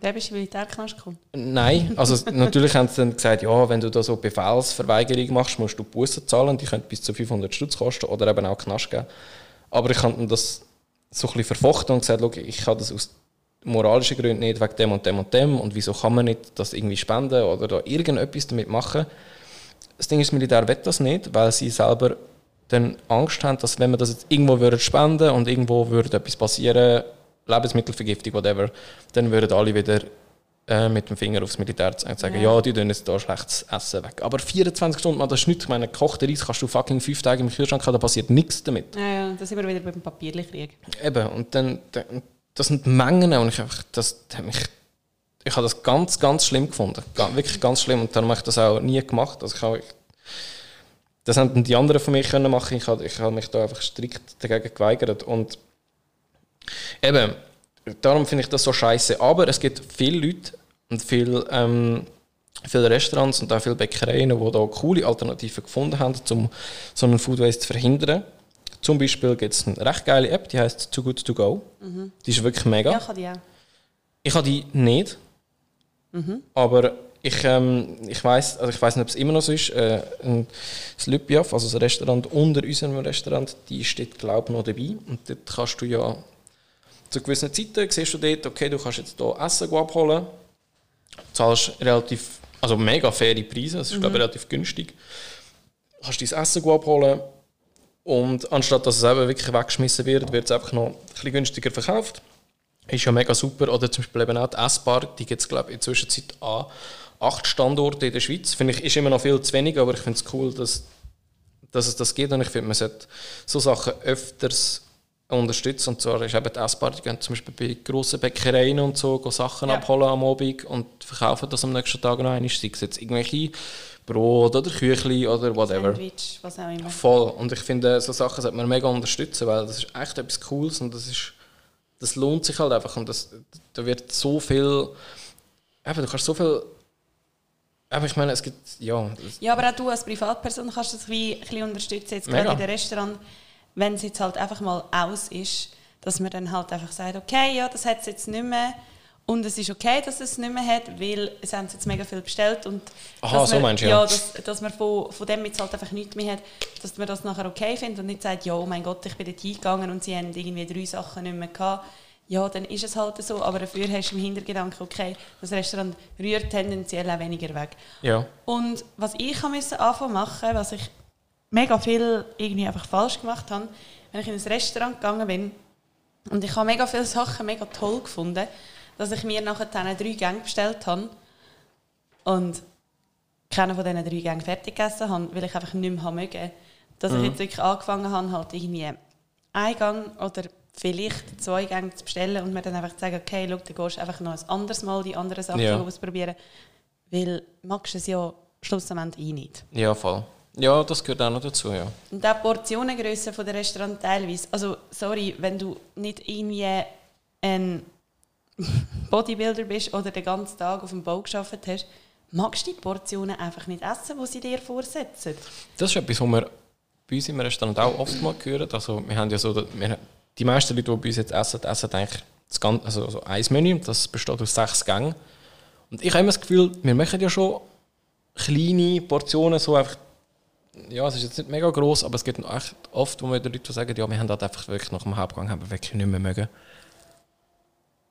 Der bist du Militärknast gekommen. nein. Also natürlich haben sie dann gesagt, ja, wenn du da so Befehlsverweigerung machst, musst du Bussen zahlen. Die können bis zu 500 Stutz kosten oder eben auch Knast geben. Aber ich habe das so ein bisschen verfochten und gesagt, look, ich kann das aus moralischen Gründen nicht, wegen dem und dem und dem. Und wieso kann man nicht das irgendwie spenden oder da irgendetwas damit machen? Das Ding ist, das Militär will das nicht, weil sie selber dann Angst haben, dass wenn man das jetzt irgendwo würde spenden und irgendwo würde etwas passieren, Lebensmittelvergiftung, whatever, dann würden alle wieder äh, mit dem Finger aufs Militär zeigen und sagen, ja. Ja. die tun jetzt da schlechtes Essen weg. Aber 24 Stunden, man, das ist nichts. Ich meine, gekochter Reis kannst du fucking fünf Tage im Kühlschrank haben, da passiert nichts damit. Ja, ja, da sind wir wieder beim Papierkrieg. Eben, und dann, dann das sind Mengen und ich einfach, das hat mich, ich habe das ganz, ganz schlimm gefunden. Wirklich ganz schlimm und darum habe ich das auch nie gemacht. Also ich habe, das haben die anderen von mir können machen. Ich habe, ich habe mich da einfach strikt dagegen geweigert und eben, darum finde ich das so scheiße. Aber es gibt viele Leute und viele, ähm, viele Restaurants und auch viele Bäckereien, die da coole Alternativen gefunden haben, um so einen Food Waste zu verhindern. Zum Beispiel gibt es eine recht geile App, die heißt Too Good To Go. Die ist wirklich mega. Ja, kann die auch. Ich habe die nicht, aber ich, ähm, ich weiß, also ich weiß nicht, ob es immer noch so ist. Äh, ein Slupjaf, also das Restaurant unter unserem Restaurant, die steht glaube ich noch dabei und dort kannst du ja zu gewissen Zeiten siehst du dort, okay, du kannst jetzt hier Essen abholen, zahlst relativ, also mega faire Preise, das ist glaube ich relativ günstig, kannst dein Essen abholen und anstatt dass es eben wirklich weggeschmissen wird, wird es einfach noch ein bisschen günstiger verkauft. Ist ja mega super. Oder zum Beispiel eben auch die Essbar, die gibt es glaube ich in der Zwischenzeit an acht Standorte in der Schweiz. Finde ich, ist immer noch viel zu wenig, aber ich finde es cool, dass, dass es das gibt und ich finde, man sollte so Sachen öfters unterstützen. Und zwar ist eben die Essbar, die gehen zum Beispiel bei grossen Bäckereien und so gehen Sachen Ja. abholen am Abend und verkaufen das am nächsten Tag noch einmal. Sei es jetzt irgendwelche Brot oder Küchli oder whatever. Sandwich, was auch immer. Voll. Und ich finde, so Sachen sollte man mega unterstützen, weil das ist echt etwas Cooles und das ist, das lohnt sich halt einfach und das, da wird so viel, eben, du kannst so viel, aber ich meine, es gibt, ja, Ja, aber auch du als Privatperson kannst das wie ein bisschen unterstützen, jetzt Mega. gerade in den Restaurant, wenn es jetzt halt einfach mal aus ist, dass man dann halt einfach sagt, okay, ja, das hat es jetzt nicht mehr und es ist okay, dass es es nicht mehr hat, weil es haben jetzt mega viel bestellt und Aha, dass so man, meinst du, ja. ja, dass, dass man von, von dem jetzt halt einfach nichts mehr hat, dass man das nachher okay findet und nicht sagt, ja, oh mein Gott, ich bin dort hingegangen und sie haben irgendwie drei Sachen nicht mehr gehabt. Ja, dann ist es halt so, aber dafür hast du im Hintergedanken, okay, das Restaurant rührt tendenziell auch weniger weg. ja, Und was ich müssen anfangen machen, was ich mega viel irgendwie einfach falsch gemacht habe, wenn ich in ein Restaurant gegangen bin und ich habe mega viele Sachen mega toll gefunden, dass ich mir nachher dann drei Gänge bestellt habe und keinen von diesen drei Gängen fertig gegessen habe, weil ich einfach nicht mehr mögen. Dass ich jetzt wirklich angefangen habe, halt irgendwie einen Gang oder vielleicht zwei Gänge zu bestellen und mir dann einfach zu sagen, okay, schau, dann gehst du einfach noch ein anderes Mal die anderen Sachen Ja. ausprobieren. Weil magst du es ja schlussendlich eh nicht. ja, voll. Ja, das gehört auch noch dazu, ja. Und auch die Portionengröße von der Restaurant teilweise. Also, sorry, wenn du nicht irgendwie ein <laughs> Bodybuilder bist oder den ganzen Tag auf dem Bau gearbeitet hast, magst du die Portionen einfach nicht essen, die sie dir vorsetzen. Das ist etwas, was wir bei uns im Restaurant auch oft mal hören. Also wir haben ja so, wir, die meisten Leute, die bei uns jetzt essen, essen eigentlich das ganze, also so ein Menü, das besteht aus sechs Gängen. Und ich habe immer das Gefühl, wir machen ja schon kleine Portionen, so einfach ja, es ist jetzt nicht mega groß, aber es gibt echt oft, wo wir den Leuten sagen, ja, wir haben das einfach wirklich nach dem Hauptgang haben wir wirklich nicht mehr mögen.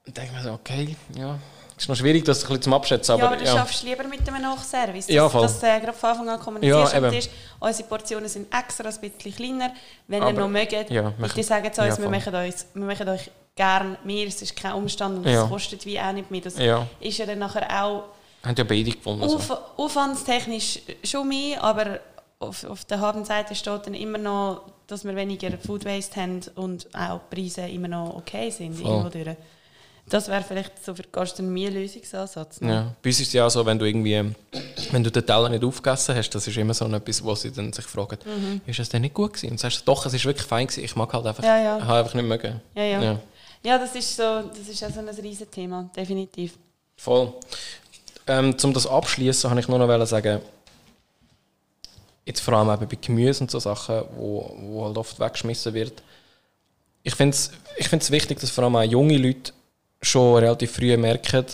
Und denke mir so, okay, ja, ist noch schwierig, das ein bisschen zum Abschätzen. ja, Aber, aber du schaffst lieber mit einem Nachservice. Ja, dass voll. dass, äh, gerade von Anfang an kommunizierst Ja. Unsere Portionen sind extra ein bisschen kleiner. Wenn ihr Aber- noch mögt, ja, machen- sagen zu uns, ja, wir, machen uns, wir machen euch gerne mehr. Es ist kein Umstand und es Ja. kostet wie auch nicht mehr. Das Ja, ist ja dann nachher auch haben ja beide gefunden. So. Auf, aufwandstechnisch schon mehr, aber auf, auf der Habenseite steht dann immer noch, dass wir weniger Food Waste haben und auch die Preise immer noch okay sind. Voll. Irgendwo durch. Das wäre vielleicht so für die Gastronomie ein Lösungsansatz. ne? Ja. Bei uns ist es ja auch so, wenn du irgendwie, wenn du den Teller nicht aufgegessen hast, das ist immer so etwas, wo sie dann sich fragen, ist es denn nicht gut gewesen? Und du sagst, doch, es ist wirklich fein gewesen, ich mag halt einfach, Ja, ja. habe einfach nicht mögen. Ja, ja. Ja. ja. das ist so, das ist auch so ein riesen Thema, definitiv. Voll. Ähm, um das abschließen, habe ich nur noch sagen, jetzt vor allem eben bei Gemüse und so Sachen, wo, wo halt oft weggeschmissen wird. Ich finde es ich find's wichtig, dass vor allem auch junge Leute schon relativ früh merken,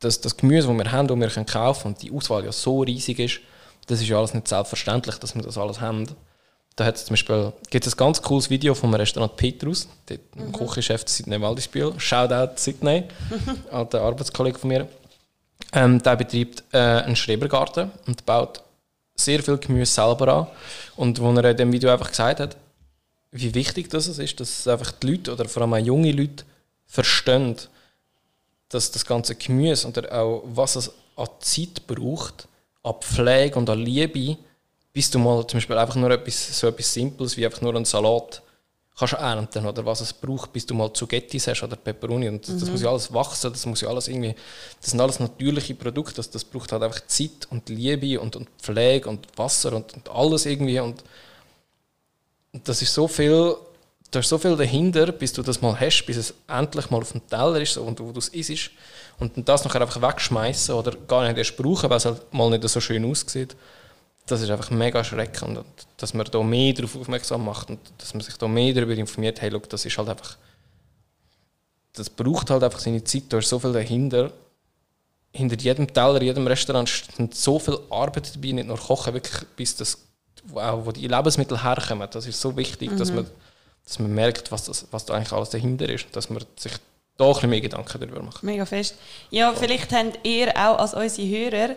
dass das Gemüse, das wir haben, das wir kaufen können, und die Auswahl ja so riesig ist, das ist ja alles nicht selbstverständlich, dass wir das alles haben. Da hat es zum Beispiel gibt es ein ganz cooles Video vom Restaurant Petrus, dort ein Küchenchef Sidney Waldisbühl. Shoutout Sidney, <laughs> alter Arbeitskollege von mir. Ähm, der betreibt äh, einen Schrebergarten und baut sehr viel Gemüse selber an. Und wo er in dem Video einfach gesagt hat, wie wichtig das ist, dass einfach die Leute oder vor allem auch junge Leute verstehen, dass das ganze Gemüse und auch was es an Zeit braucht, an Pflege und an Liebe, bis du mal zum Beispiel einfach nur etwas, so etwas Simples wie einfach nur einen Salat kannst ernten oder was es braucht, bis du mal Zugettis hast oder Peperoni. Und das, das muss ja alles wachsen, das muss ja alles irgendwie, das sind alles natürliche Produkte, das, das braucht halt einfach Zeit und Liebe und, und Pflege und Wasser und, und alles irgendwie. Und das ist so viel, da ist so viel dahinter, bis du das mal hast, bis es endlich mal auf dem Teller ist so, und wo du es isst. Und das nachher einfach wegschmeißen oder gar nicht erst brauchen, weil es halt mal nicht so schön aussieht. Das ist einfach mega erschreckend. Und dass man da mehr darauf aufmerksam macht und dass man sich da mehr darüber informiert, hey, look, das ist halt einfach, das braucht halt einfach seine Zeit, da ist so viel dahinter. Hinter jedem Teller, jedem Restaurant steht so viel Arbeit dabei, nicht nur kochen, wirklich bis das wo auch wo die Lebensmittel herkommen. Das ist so wichtig, dass, man, dass man merkt, was, das, was da eigentlich alles dahinter ist. Dass man sich da ein bisschen mehr Gedanken darüber macht. Mega fest. Ja, vielleicht habt ihr auch als unsere Hörer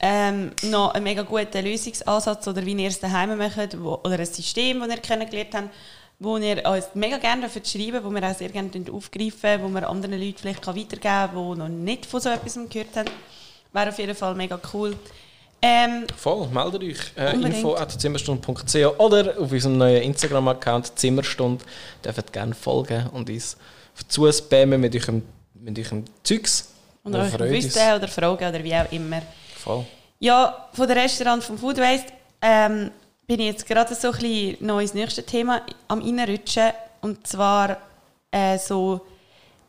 ähm, noch einen mega guten Lösungsansatz oder wie ihr es daheim macht wo, oder ein System, das ihr kennengelernt habt, wo ihr uns mega gerne schreiben wo wir auch sehr gerne aufgreifen wo wir anderen Leuten vielleicht weitergeben kann, die noch nicht von so etwas gehört haben. Wäre auf jeden Fall mega cool. Ähm, Voll, meldet euch. Äh, info at zimmerstunde.ch oder auf unserem neuen Instagram-Account Zimmerstunde. Dürft gerne folgen und uns zuspammen mit eurem, mit eurem Zeugs. und euch wissen oder fragen oder wie auch immer. Voll. Ja, von der Restaurant vom Food Waste ähm, bin ich jetzt gerade so ein bisschen noch ins nächste Thema am reinrutschen. Und zwar äh, so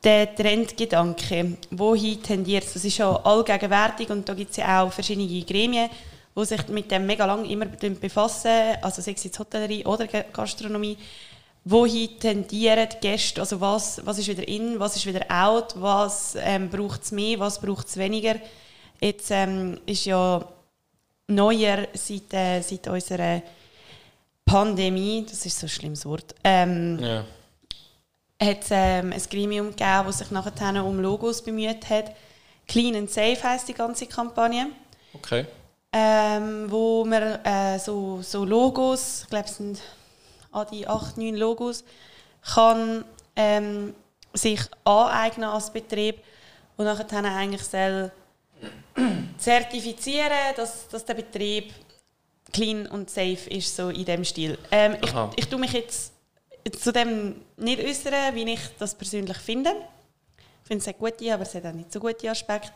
der Trendgedanke. Wohin tendiert es? Das ist schon allgegenwärtig und da gibt es ja auch verschiedene Gremien, die sich mit dem mega lang immer befassen, also sei es jetzt Hotellerie oder Ga- Gastronomie. Wohin tendieren die Gäste? Also was, was ist wieder in, was ist wieder out, was ähm, braucht es mehr, was braucht es weniger? Jetzt ähm, ist ja neuer seit, äh, seit unserer Pandemie, das ist so ein schlimmes Wort, ähm, Ja. Hat es ähm, ein Gremium gegeben, das sich nachher um Logos bemüht hat. Clean and Safe heisst die ganze Kampagne. Okay. Ähm, wo man äh, so, so Logos, ich glaube es sind an die 8, 9 Logos, kann ähm, sich aneignen als Betrieb und nachher dann eigentlich soll <clears throat> zertifizieren, dass, dass der Betrieb clean und safe ist, so in dem Stil. Ähm, ich, ich tue mich jetzt zu dem nicht äußern, wie ich das persönlich finde. Ich finde es hat gute, aber es hat auch nicht so gute Aspekte.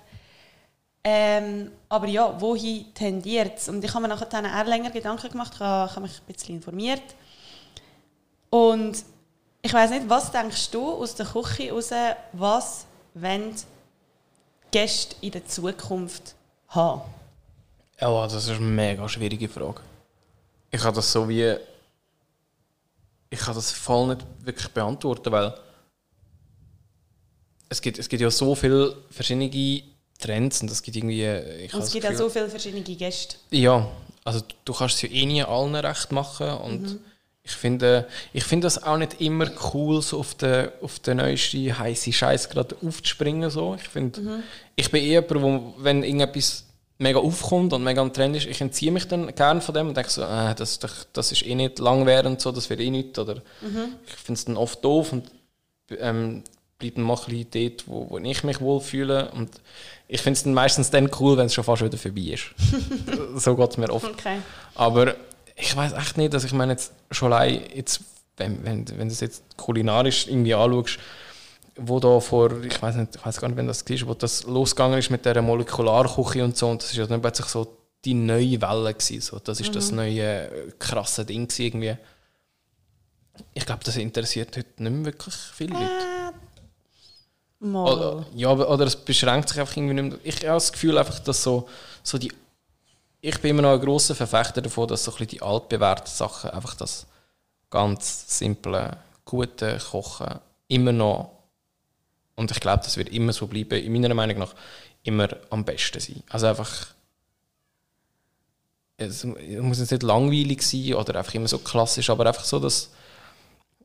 Ähm, aber ja, wohin tendiert es? Und ich habe mir nachher dann auch länger Gedanken gemacht, ich habe, ich habe mich ein bisschen informiert. Und ich weiß nicht, was denkst du aus der Küche raus, was wollen Gäste in der Zukunft haben? Ja, das ist eine mega schwierige Frage. Ich kann das so wie. Ich kann das voll nicht wirklich beantworten, weil es gibt, es gibt ja so viele verschiedene Trends und es gibt irgendwie. Und es gibt auch so viele verschiedene Gäste. Ja, also du kannst es ja eh nie allen recht machen und ich finde, ich finde das auch nicht immer cool, so auf den, auf den neuesten heißen Scheiß gerade aufzuspringen. So. Ich, finde, ich bin eher jemand, wo, wenn irgendetwas mega aufkommt und mega am Trend ist, ich entziehe mich dann gerne von dem und denke so, äh, das, das, das ist eh nicht langwährend, so, das wird eh nicht. Oder ich finde es dann oft doof und ähm, bleibe dann mal ein bisschen dort, wo, wo ich mich wohlfühle. Und ich finde es dann meistens dann cool, wenn es schon fast wieder vorbei ist. <laughs> so geht es mir oft. Okay. Aber ich weiß echt nicht, dass ich meine jetzt schon allein, jetzt, wenn, wenn, wenn du es jetzt kulinarisch irgendwie anschaust, wo da vor, ich weiß nicht, ich weiß gar nicht, wenn das war, wo das losgegangen ist mit der Molekularküche und so, und das ist ja dann plötzlich so die neue Welle gewesen, so. das ist das neue äh, krasse Ding gewesen, irgendwie. Ich glaube, das interessiert heute nicht mehr wirklich viele Leute. Mal. Oder, ja, oder es beschränkt sich einfach irgendwie nicht mehr. Ich habe das Gefühl einfach, dass so, so die... Ich bin immer noch ein grosser Verfechter davon, dass so ein bisschen die altbewährten Sachen, einfach das ganz simple, gute Kochen immer noch, und ich glaube, das wird immer so bleiben, in meiner Meinung nach, immer am besten sein. Also einfach... Es muss jetzt nicht langweilig sein oder einfach immer so klassisch, aber einfach so, dass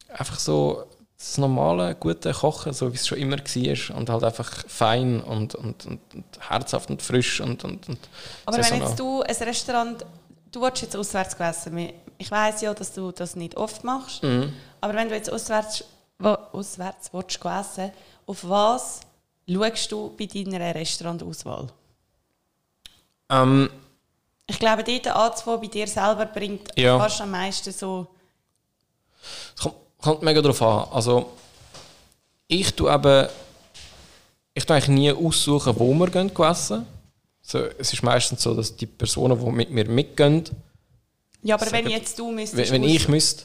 einfach so das normale, gute Kochen, so wie es schon immer war. Und halt einfach fein und, und, und, und herzhaft und frisch und, und, und Aber wenn jetzt du ein Restaurant, du willst jetzt auswärts essen, ich weiß ja, dass du das nicht oft machst, Mhm. aber wenn du jetzt auswärts, wo, auswärts willst essen, auf was schaust du bei deiner Restaurantauswahl? Ähm, Ich glaube, dort anzufangen bei dir selber bringt Ja. fast am meisten so... es kommt, kommt mega drauf an. Also, ich tue eben, ich tue eigentlich nie aussuchen, wo wir gehen essen. So, es ist meistens so, dass die Personen, die mit mir mitgehen, Ja, aber Sagen- wenn jetzt du müsstest... wenn, wenn ich müsste,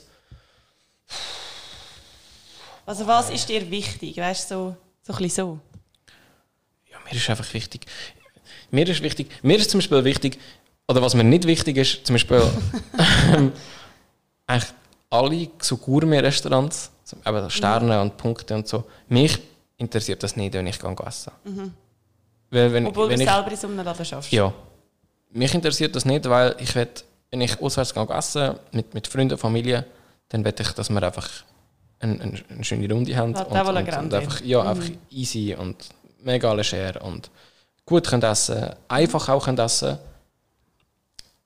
Also was ist dir wichtig, weißt du, so, so ein bisschen so? Ja, mir ist einfach wichtig. Mir ist wichtig. Mir ist zum Beispiel wichtig, oder was mir nicht wichtig ist, zum Beispiel <laughs> ähm, eigentlich alle so Gourmet-Restaurants, eben Sterne und Punkte und so, mich interessiert das nicht, wenn ich gehe essen. Weil, wenn, Obwohl wenn du ich, selber in so einem Laden schaffst. Ja. Mich interessiert das nicht, weil ich will, wenn ich auswärts gehe essen mit, mit Freunden, Familie, dann will ich, dass wir einfach eine, eine, eine schöne Runde haben. Und, und, und einfach, ja, einfach easy und mega leger und gut können essen, einfach auch können essen.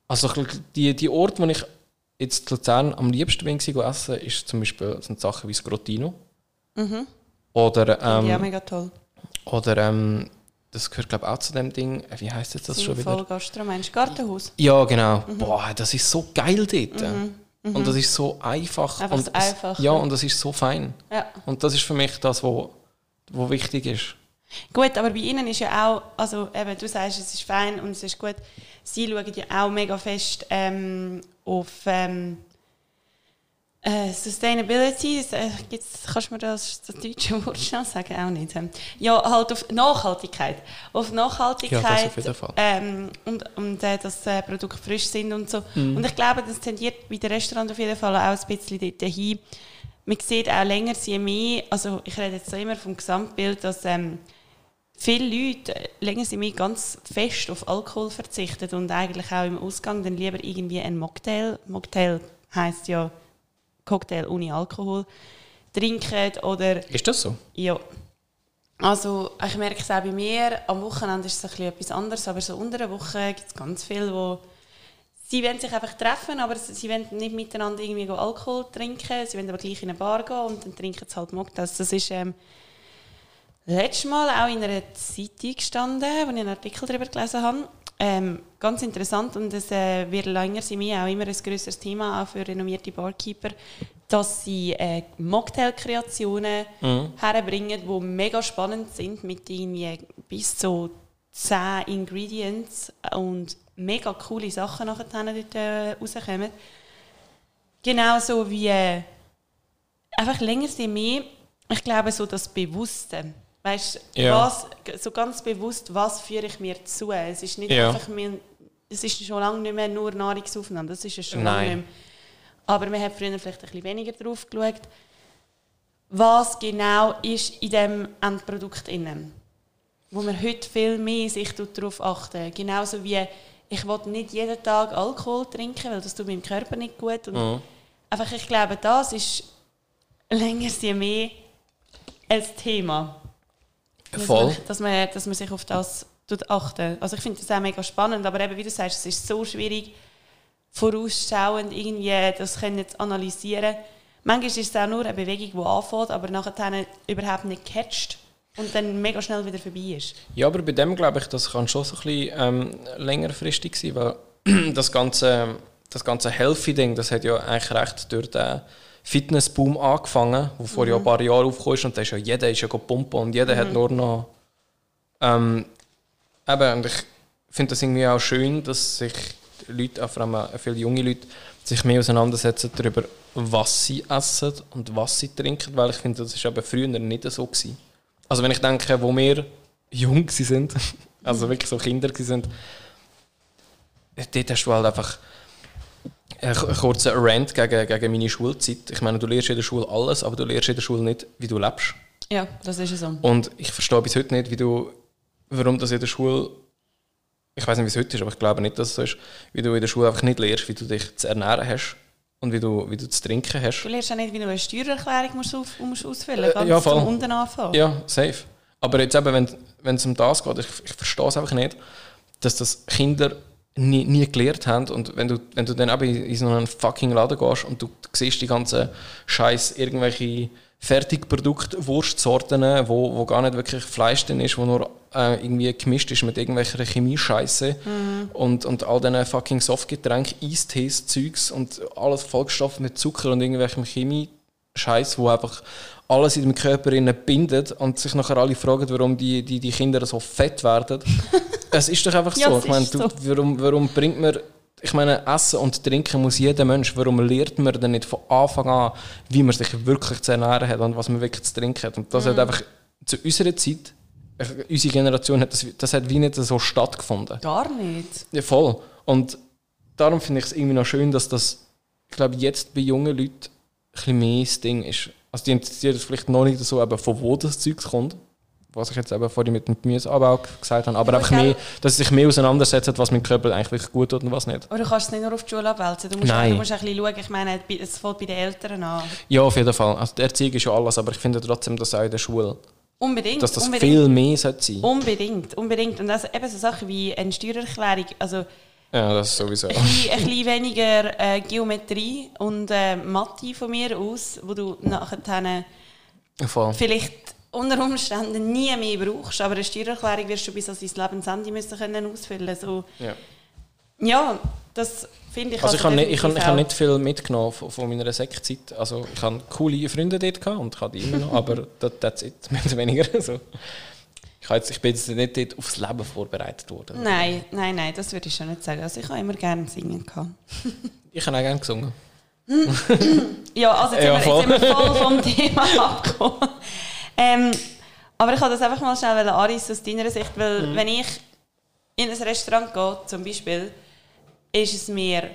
Also die, die Orte, wo ich jetzt in Luzern am liebsten bin, war, essen, ist zum Beispiel sind Sachen wie das Grottino. Oder, ich auch ähm, mega toll. oder ähm, das gehört glaube ich auch zu dem Ding, äh, wie heißt jetzt das schon wieder? Sinnvoll Gastro, meinst du Gartenhaus? Ja, genau. Boah, das ist so geil dort. Und das ist so einfach. Einfach und einfach, Ja, ja. und das ist so fein. Ja. Und das ist für mich das, wo, wo wichtig ist. Gut, aber bei Ihnen ist ja auch, also eben, du sagst, es ist fein und es ist gut. Sie schauen ja auch mega fest ähm, auf ähm, äh, Sustainability. Äh, gibt's, kannst du mir das, das deutsche Wort schnell sagen? Auch nicht. ähm. Ja, halt auf Nachhaltigkeit. Auf Nachhaltigkeit. Ja, das auf jeden Fall. Ähm, und und äh, dass äh, Produkte frisch sind und so. Mhm. Und ich glaube, das tendiert bei den Restaurants auf jeden Fall auch ein bisschen dort hin. Man sieht auch länger, je mehr, also ich rede jetzt so immer vom Gesamtbild, dass ähm, viele Leute äh, länger sie mehr ganz fest auf Alkohol verzichten und eigentlich auch im Ausgang dann lieber irgendwie ein Mocktail, Mocktail heisst ja Cocktail ohne Alkohol, trinken oder Ist das so? ja. Also ich merke es auch bei mir, am Wochenende ist es ein bisschen etwas anderes, aber so unter der Woche gibt es ganz viele, wo sie wollen sich einfach treffen, aber sie wollen nicht miteinander irgendwie Alkohol trinken, sie wollen aber gleich in eine Bar gehen und dann trinken sie halt Mocktails. Das ist ähm, letztes Mal auch in einer Zeitung gestanden, wo ich einen Artikel darüber gelesen habe. Ähm, ganz interessant und es äh, wird länger sie mir auch immer ein größeres Thema auch für renommierte Barkeeper, dass sie äh, Mocktail-Kreationen herbringen, die mega spannend sind mit irgendwie bis zu 10 Ingredients und mega coole Sachen nachher dort äh, rauskommen. Genauso wie äh, einfach länger sie mehr, ich glaube so das Bewusste. Weißt Ja. was, so ganz bewusst, was führe ich mir zu? Es ist nicht Ja. einfach mehr, es ist schon lange nicht mehr nur Nahrungsaufnahme, das ist es schon Nein. lange nicht mehr. Aber man hat früher vielleicht ein bisschen weniger drauf geschaut, was genau ist in dem Endprodukt innen. Wo man heute viel mehr sich darauf achten. Genauso wie ich will nicht jeden Tag Alkohol trinken, weil das tut meinem Körper nicht gut. Und Mhm. einfach, ich glaube, das ist länger je mehr ein Thema. Dass Voll. man, dass, man, dass man sich auf das achten. Also ich finde das auch mega spannend, aber eben, wie du sagst, es ist so schwierig, vorausschauend irgendwie das können zu analysieren. Manchmal ist es auch nur eine Bewegung, die anfängt, aber nachher überhaupt nicht catcht und dann mega schnell wieder vorbei ist. Ja, aber bei dem glaube ich, das kann schon so ein bisschen ähm, längerfristig sein, weil <clears throat> das ganze, das ganze Healthy-Ding, das hat ja eigentlich recht durch den Fitnessboom angefangen, wo vor ja ein paar Jahren aufgekommen ist und da ist ja jeder ist ja gepumpt und jeder hat nur noch ähm, eben, und ich finde das irgendwie auch schön, dass sich Leute, vor allem viele junge Leute, sich mehr auseinandersetzen darüber, was sie essen und was sie trinken, weil ich finde, das ist eben früher nicht so gewesen. Also wenn ich denke, wo wir jung sind, <laughs> also wirklich so Kinder sind, dort hast du halt einfach einen kurzen Rant gegen, gegen meine Schulzeit. Ich meine, du lernst in der Schule alles, aber du lernst in der Schule nicht, wie du lebst. Ja, das ist es so. Und ich verstehe bis heute nicht, wie du, warum das in der Schule, ich weiß nicht, wie es heute ist, aber ich glaube nicht, dass es so ist, wie du in der Schule einfach nicht lernst, wie du dich zu ernähren hast und wie du, wie du zu trinken hast. Du lernst ja nicht, wie du eine Steuererklärung musst auf, musst ausfüllen Äh, musst, ja, ganz voll. zum unten anfangen. Ja, safe. Aber jetzt eben, wenn, wenn es um das geht, ich, ich verstehe es einfach nicht, dass das Kinder nie, nie gelernt haben. Und wenn du, wenn du dann eben in, so einen fucking Laden gehst und du siehst die ganzen Scheiß irgendwelche Fertigprodukte, Wurstsorten, wo, wo gar nicht wirklich Fleisch drin ist, wo nur äh, irgendwie gemischt ist mit irgendwelcher Chemie-Scheiße und, und all diesen fucking Softgetränken, Eistees, Zeugs und alles vollgestopft mit Zucker und irgendwelchem Chemie-Scheiß, wo einfach alles in dem Körper bindet und sich nachher alle fragen, warum die, die, die Kinder so fett werden. <laughs> es ist doch einfach Ja, so. es Ich meine, du, so. warum, warum bringt man ich meine, Essen und Trinken muss jeder Mensch. Warum lernt man denn nicht von Anfang an, wie man sich wirklich zu ernähren hat und was man wirklich zu trinken hat? Und das Mhm. hat einfach zu unserer Zeit, unsere Generation hat das, das hat wie nicht so stattgefunden. Gar nicht. Ja, voll. Und darum finde ich es irgendwie noch schön, dass das, ich glaube, jetzt bei jungen Leuten ein bisschen mehr das Ding ist. Also die interessiert es vielleicht noch nicht so, eben, von wo das Zeug kommt, was ich jetzt eben vorhin mit dem Gemüseanbau gesagt habe, aber Ja, einfach mehr, dass sich mehr auseinandersetzen, was mit dem Körper eigentlich gut tut und was nicht. Aber du kannst es nicht nur auf die Schule abwälzen. Du musst, Nein. du musst ein bisschen schauen. Ich meine, es fällt bei den Eltern an. Ja, auf jeden Fall. Also die Erziehung ist ja alles, aber ich finde trotzdem, dass auch in der Schule, Unbedingt. dass das unbedingt. viel mehr sollte sein. Unbedingt, unbedingt. Und also eben so Sachen wie eine Steuererklärung, also Ja, das sowieso. ein bisschen, ein bisschen weniger äh, Geometrie und äh, Mathe von mir aus, wo du nachher Voll. vielleicht unter Umständen nie mehr brauchst, aber eine Steuererklärung wirst du bis an dein Lebensende müssen können ausfüllen so Ja. Ja, das finde ich Also ich habe nicht, ich habe, ich definitiv nicht viel mitgenommen von, von meiner Sektzeit. Also ich habe coole Freunde dort gehabt und ich habe die immer noch, aber <laughs> that, that's it, mehr oder weniger. So. Ich, jetzt, ich bin jetzt nicht dort aufs Leben vorbereitet worden. Nein, nein, nein, das würde ich schon nicht sagen. Also ich habe immer gerne singen. <laughs> Ich habe auch gerne gesungen. Ja, also jetzt, Ja, sind, wir, voll. jetzt sind wir voll vom <laughs> Thema abgekommen. Ähm, aber ich wollte das einfach mal schnell Aris aus deiner Sicht, weil Mhm. wenn ich in ein Restaurant gehe, zum Beispiel, ist es mir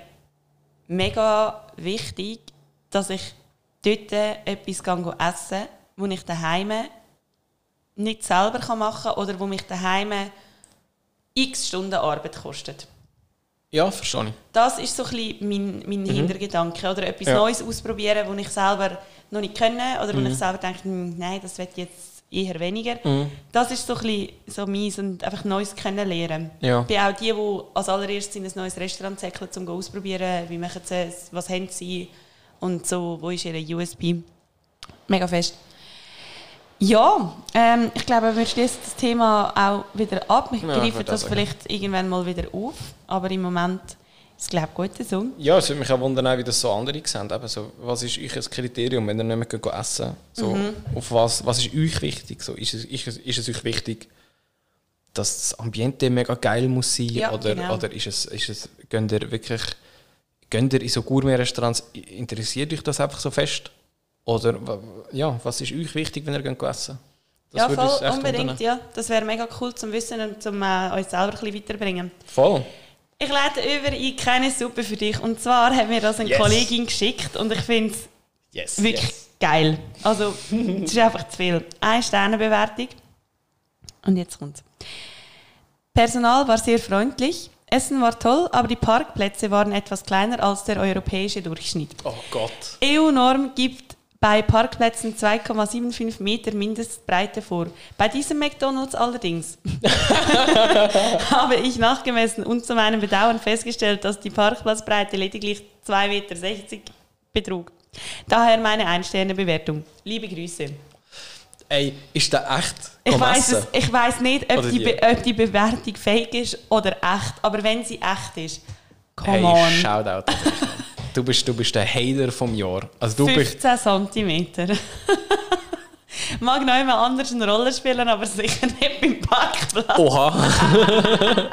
mega wichtig, dass ich dort etwas essen kann, wo ich daheim nicht selber kann machen kann oder wo mich daheim x Stunden Arbeit kostet. Ja, verstehe ich. Das ist so ein bisschen mein, mein Hintergedanke. Oder etwas Mhm. Ja. Neues ausprobieren, das ich selber noch nicht kenne oder wo Mhm. ich selber denke, hm, nein, das wird jetzt eher weniger. Das ist so ein bisschen so meins und einfach Neues kennenlernen. Ja. Ich bin auch die, die als allererstes in ein neues Restaurant zäckeln, um auszuprobieren, wie machen sie es, was haben sie und so, wo ist ihre USP. Mega fest. Ja, ähm, ich glaube, wir schließen das Thema auch wieder ab. Wir Ja, greifen das sagen. vielleicht irgendwann mal wieder auf, aber im Moment ist es, glaube ich, gut so. Ja, es würde mich auch wundern, wie das so andere sehen. Eben so, was ist euch ein Kriterium, wenn ihr nicht mehr geht essen so, Mhm. auf was, was ist euch wichtig? So, ist, es, ist, es, ist es euch wichtig, dass das Ambiente mega geil muss sein? Ja, oder genau. oder ist es, ist es, geht ihr wirklich geht ihr in so Gourmet-Restaurants, interessiert euch das einfach so fest? Oder ja, was ist euch wichtig, wenn ihr geht essen Das ja, voll, unbedingt. Ja. Das wäre mega cool zum Wissen und zum äh, uns selber ein bisschen weiterbringen. Voll. Ich leite über in keine Suppe für dich. Und zwar hat mir das eine Yes. Kollegin geschickt und ich finde es Yes. wirklich yes. geil. Also, es ist einfach zu viel. Eine Sternebewertung. Und jetzt kommt's. Personal war sehr freundlich. Essen war toll, aber die Parkplätze waren etwas kleiner als der europäische Durchschnitt. Oh Gott. EU-Norm gibt bei Parkplätzen 2,75 Meter Mindestbreite vor. Bei diesem McDonalds allerdings <laughs> habe ich nachgemessen und zu meinem Bedauern festgestellt, dass die Parkplatzbreite lediglich 2,60 Meter betrug. Daher meine Ein-Sterne-Bewertung. Liebe Grüße. Ey, ist der echt Ich weiß, es, ich weiss nicht, ob die, die? Ob die Bewertung fake ist oder echt, aber wenn sie echt ist, come Hey, on. Shoutout. Du bist, du bist der Hater vom Jahr. Also du bist... 15 cm. <laughs> Mag noch immer anders eine Rolle spielen, aber sicher nicht beim Parkplatz. Oha. <laughs>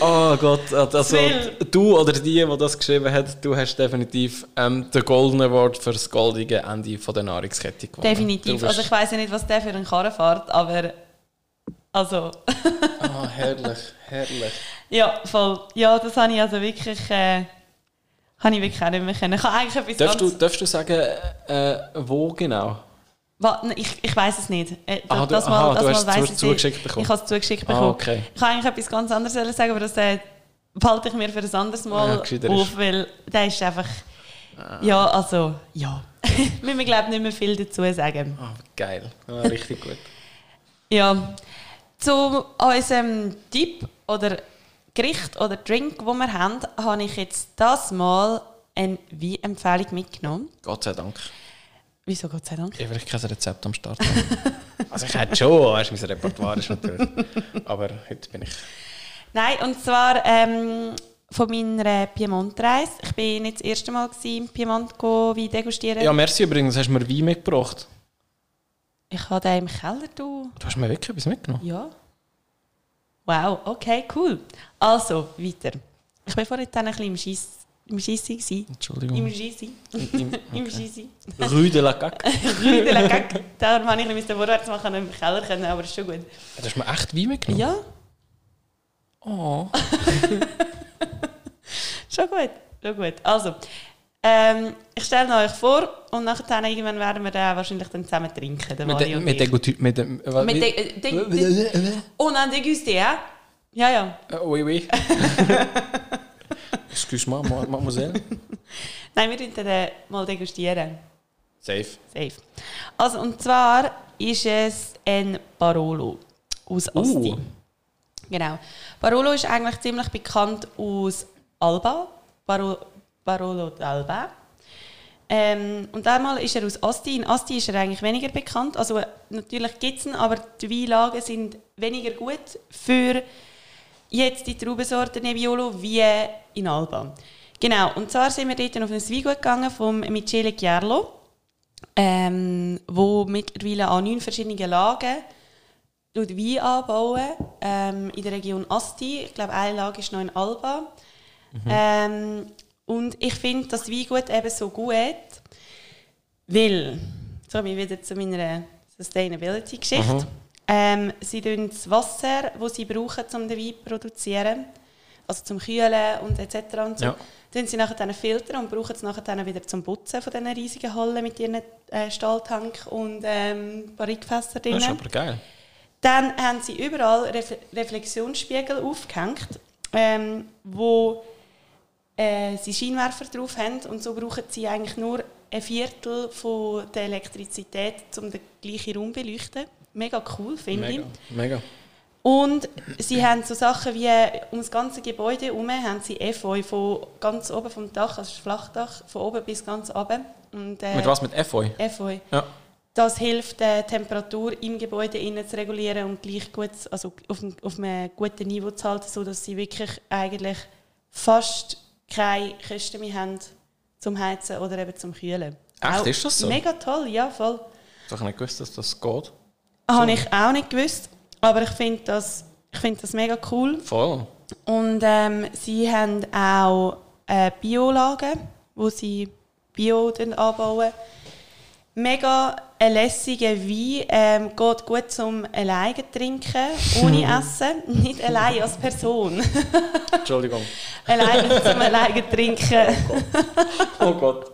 oh Gott, also Will. du oder die, die das geschrieben hat, du hast definitiv ähm, den Golden Award für das goldige Ende von der Nahrungskette gewonnen. Definitiv. Also ich weiß ja nicht, was der für einen Karren fährt, aber also Ah, herrlich, herrlich. <laughs> ja, voll. Ja, das habe ich also wirklich, äh, habe ich wirklich auch nicht mehr können. Ich habe eigentlich etwas Darfst du, darfst du sagen, äh, wo genau? Ich, ich weiß es nicht. Äh, Aha, du- das aha, mal, das du mal hast es ich nicht. zugeschickt bekommen. Ich habe es zugeschickt Ah, bekommen. okay. Ich kann eigentlich etwas ganz anderes sagen, aber das äh, behalte ich mir für ein anderes Mal Ja, auf, weil der ist einfach... Ja, also, ja. <laughs> Müssen wir, glaube ich, nicht mehr viel dazu sagen. Ah, geil. Ah, richtig gut. <laughs> Ja, zu unserem Tipp oder Gericht oder Drink, wo wir haben, habe ich jetzt das Mal eine Weinempfehlung mitgenommen. Gott sei Dank. Wieso Gott sei Dank? Ich will kein Rezept am Start. <laughs> Also ich hätte schon, weißt, mein Repertoire ist natürlich. Aber heute bin ich... Nein, und zwar ähm, von meiner Piemont-Reise. Ich bin nicht das erste Mal im Piemont go Wein degustieren. Ja, merci übrigens, hast du mir Wein mitgebracht. Ich habe den im Keller. Du. Du hast mir wirklich etwas mitgenommen. Ja. Wow, okay, cool. Also, weiter. Ich war vorhin dann ein bisschen im Schiss, im Schissi. Entschuldigung. Im Schissi. Im, Im <laughs> Schissi. Rue de la Caque. Rue de la Caque. Darum habe ich ein bisschen vorwärts machen im Keller können, aber ist schon gut. Du hast mir echt Wein mitgenommen? Ja, Oh. <laughs> schon gut. Schon gut. Also, ähm, ich stelle euch vor und nachher irgendwann werden wir den wahrscheinlich dann zusammen trinken. Der Mit, de, und mit, mit dem... was- Mit wie- de, äh, de, de, on a dégusté, hein? Ja, ja. Äh, oui, oui. <laughs> Excuse-moi, ma- mademoiselle. <laughs> Nein, wir werden den mal degustieren. Safe. Safe. Also, und zwar ist es ein Barolo aus Asti. Uh. Genau. Barolo ist eigentlich ziemlich bekannt aus Alba. Baro, Barolo d'Alba. Ähm, und einmal ist er aus Asti. In Asti ist er eigentlich weniger bekannt. Also natürlich gibt es ihn, aber die Weinlagen sind weniger gut für jetzt die Traubensorte Nebbiolo wie in Alba. Genau, und zwar sind wir dort auf ein Weingut gegangen vom Michele Chiarlo, ähm, wo mittlerweile an neun verschiedenen Lagen Wein anbauen ähm, in der Region Asti. Ich glaube, eine Lage ist noch in Alba. Ähm, und ich finde das Weingut eben so gut, weil, komme ich wieder zu meiner Sustainability-Geschichte. Ähm, sie tun das Wasser, das sie brauchen, um den Wein zu produzieren, also zum Kühlen und etc. Und so, Ja. tun sie nachher dann filtern und brauchen es nachher dann wieder zum Putzen von diesen riesigen Hallen mit ihren äh, Stahltank und ähm, Barrikfässer drin. Das ist aber geil. Dann haben sie überall Ref Reflexionsspiegel aufgehängt, ähm, wo äh, sie Scheinwerfer drauf haben und so brauchen sie eigentlich nur ein Viertel von der Elektrizität, um den gleichen Raum zu beleuchten. Mega cool, finde ich. Mega. Und sie haben so Sachen wie um das ganze Gebäude herum haben sie Efeu von ganz oben vom Dach, also das Flachdach, von oben bis ganz oben. Und, äh, Mit was? Mit Efeu? Efeu. Ja. Das hilft, die Temperatur im Gebäude innen zu regulieren und gleich gut, also auf, einem- auf einem guten Niveau zu halten, sodass sie wirklich eigentlich fast keine Kosten mehr haben zum Heizen oder eben zum Kühlen. Echt, Auch ist das so? Mega toll, ja, voll. Ich habe nicht gewusst, dass das geht. Habe ich auch nicht gewusst, aber ich finde das, ich find das mega cool. Voll. Und ähm, sie haben auch äh, Biolagen, wo sie Bio anbauen. Mega ein lässiger Wein, ähm, geht gut zum alleine trinken, ohne <laughs> Essen, nicht allein als Person. <laughs> Entschuldigung. alleine zum alleine trinken, Oh Gott.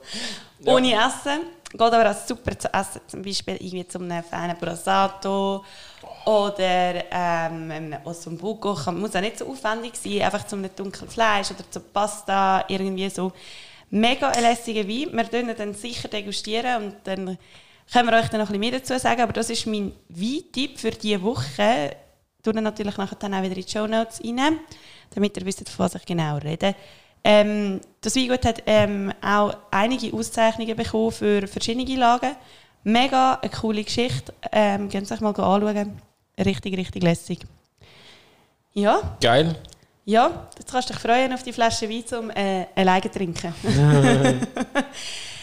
Ja. ohne Essen. Geht aber auch super zu essen, zum Beispiel irgendwie zum einem feinen Brasato Oder ähm, ein Ossobuco kann, muss auch nicht so aufwendig sein, einfach zum dunklen Fleisch oder zum Pasta, irgendwie so. Mega lässiger Wein. Wir degustieren dann sicher degustieren und dann können wir euch dann noch ein bisschen mehr dazu sagen. Aber das ist mein Weintipp für diese Woche. Ich tue natürlich nachher dann auch wieder in die Show Notes rein, damit ihr wisst, von was ich genau rede. Ähm, das Weingut hat ähm, auch einige Auszeichnungen bekommen für verschiedene Lagen. Mega eine coole Geschichte. Ähm, Gehen Sie euch mal anschauen. Richtig, richtig lässig. Ja, Geil. ja, jetzt kannst du dich freuen auf die Flasche Wein zum äh, alleine trinken. <laughs> <laughs>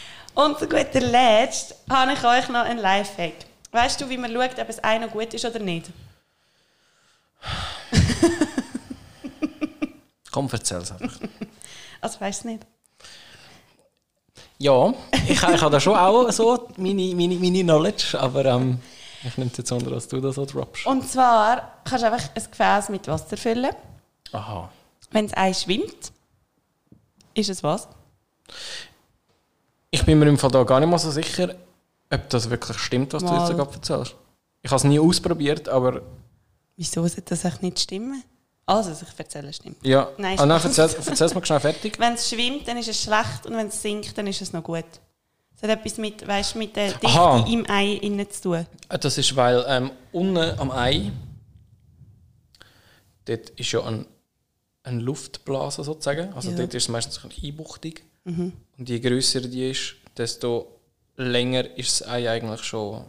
Und zu guter Letzt habe ich euch noch einen Lifehack. Weißt du, wie man schaut, ob es einer gut ist oder nicht? <laughs> Komm, erzähl's einfach. Also weißt du nicht. Ja, ich, ich habe da schon auch so meine, meine, meine Knowledge, aber ähm, ich nehme es jetzt unter, dass du das so droppst. Und zwar kannst du einfach ein Gefäß mit Wasser füllen. Aha. Wenn es Eis schwimmt, ist es was? Ich bin mir im Fall da gar nicht mal so sicher, ob das wirklich stimmt, was du Mal. jetzt gerade erzählst. Ich habe es nie ausprobiert, aber Wieso sollte das echt nicht stimmen? Also, was ich erzähle, stimmt. ja. Nein, ah, nein erzähl, erzähl's mal schnell fertig. <laughs> Wenn es schwimmt, dann ist es schlecht und wenn es sinkt, dann ist es noch gut. Es hat etwas mit, weißt, mit der Dichte Aha. im Ei innen zu tun. Äh, Das ist, weil ähm, unten am Ei, dort ist ja ein, ein Luftblase sozusagen. Also Ja. dort ist es meistens ein bisschen einbuchtig. Und je grösser die ist, desto länger ist das Ei eigentlich schon.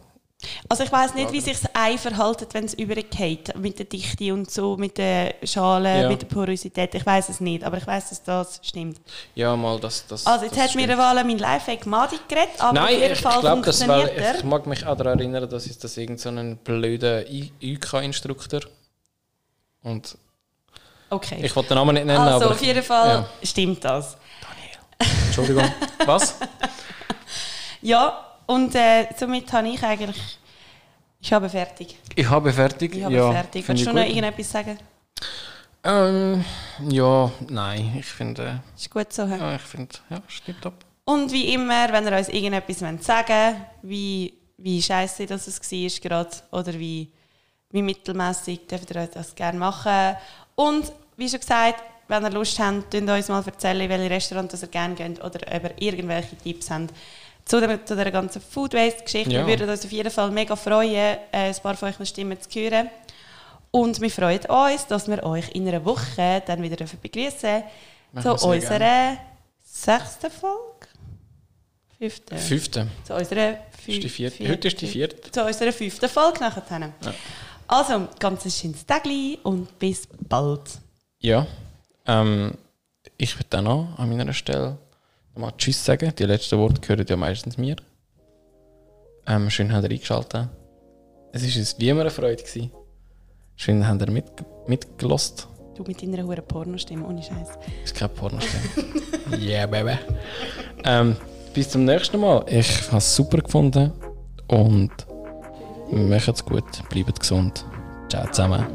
Also ich weiß nicht, wie sich das Ei verhält, wenn es übergeht mit der Dichte und so, mit der Schale, Ja. mit der Porosität. Ich weiß es nicht, aber ich weiß, dass das stimmt. Ja, mal das. das Also jetzt das hat mir stimmt. Wahl mein Lifehack Madi geredet, aber Nein, auf jeden Fall ich glaube, das weil funktioniert ich mag mich auch daran erinnern, dass ist das irgend so ein blöder UK-Instruktor. Und Okay. ich wollte den Namen nicht nennen, also aber auf jeden Fall Ja. stimmt das. Entschuldigung. Was? Ja, und äh, somit habe ich eigentlich... Ich habe fertig. Ich habe fertig. Ich habe ja, fertig. Willst du noch gut. irgendetwas sagen? Ähm, ja, nein, ich finde, Ist gut so. hä? ja, ich finde, ja, stimmt ab. Und wie immer, wenn ihr uns irgendetwas wollt sagen wie, wie scheiße das es war gerade oder wie, wie mittelmäßig, dürft ihr das gerne machen. Und wie schon gesagt, wenn ihr Lust habt, könnt ihr uns mal erzählen, in welche Restaurants ihr gerne geht oder ob ihr irgendwelche Tipps habt zu der, zu der ganzen Food Waste-Geschichte. Ja. Wir würden uns auf jeden Fall mega freuen, äh, ein paar von euren Stimmen zu hören. Und wir freuen uns, dass wir euch in einer Woche dann wieder begrüßen zu unserer sechsten Folge. Fünfte. Fünfte. Zu unserer fü Ist die vierte. Heute ist die vierte. Zu unserer fünften Folge nachher. Also, ganz ein schönes Tagli und bis bald. Ja. Ähm, ich würde dann auch an meiner Stelle mal Tschüss sagen. Die letzten Worte gehören ja meistens mir. Ähm, schön habt ihr eingeschaltet. Es war uns wie immer eine Freude. Gewesen. Schön habt ihr mit, mitgelost. Du mit deiner hohen Pornostimme, ohne Scheiß. Ist kein Pornostimme. <laughs> yeah, baby. Ähm, bis zum nächsten Mal. Ich habe es super gefunden. Und macht's gut. Bleibt gesund. Ciao zusammen.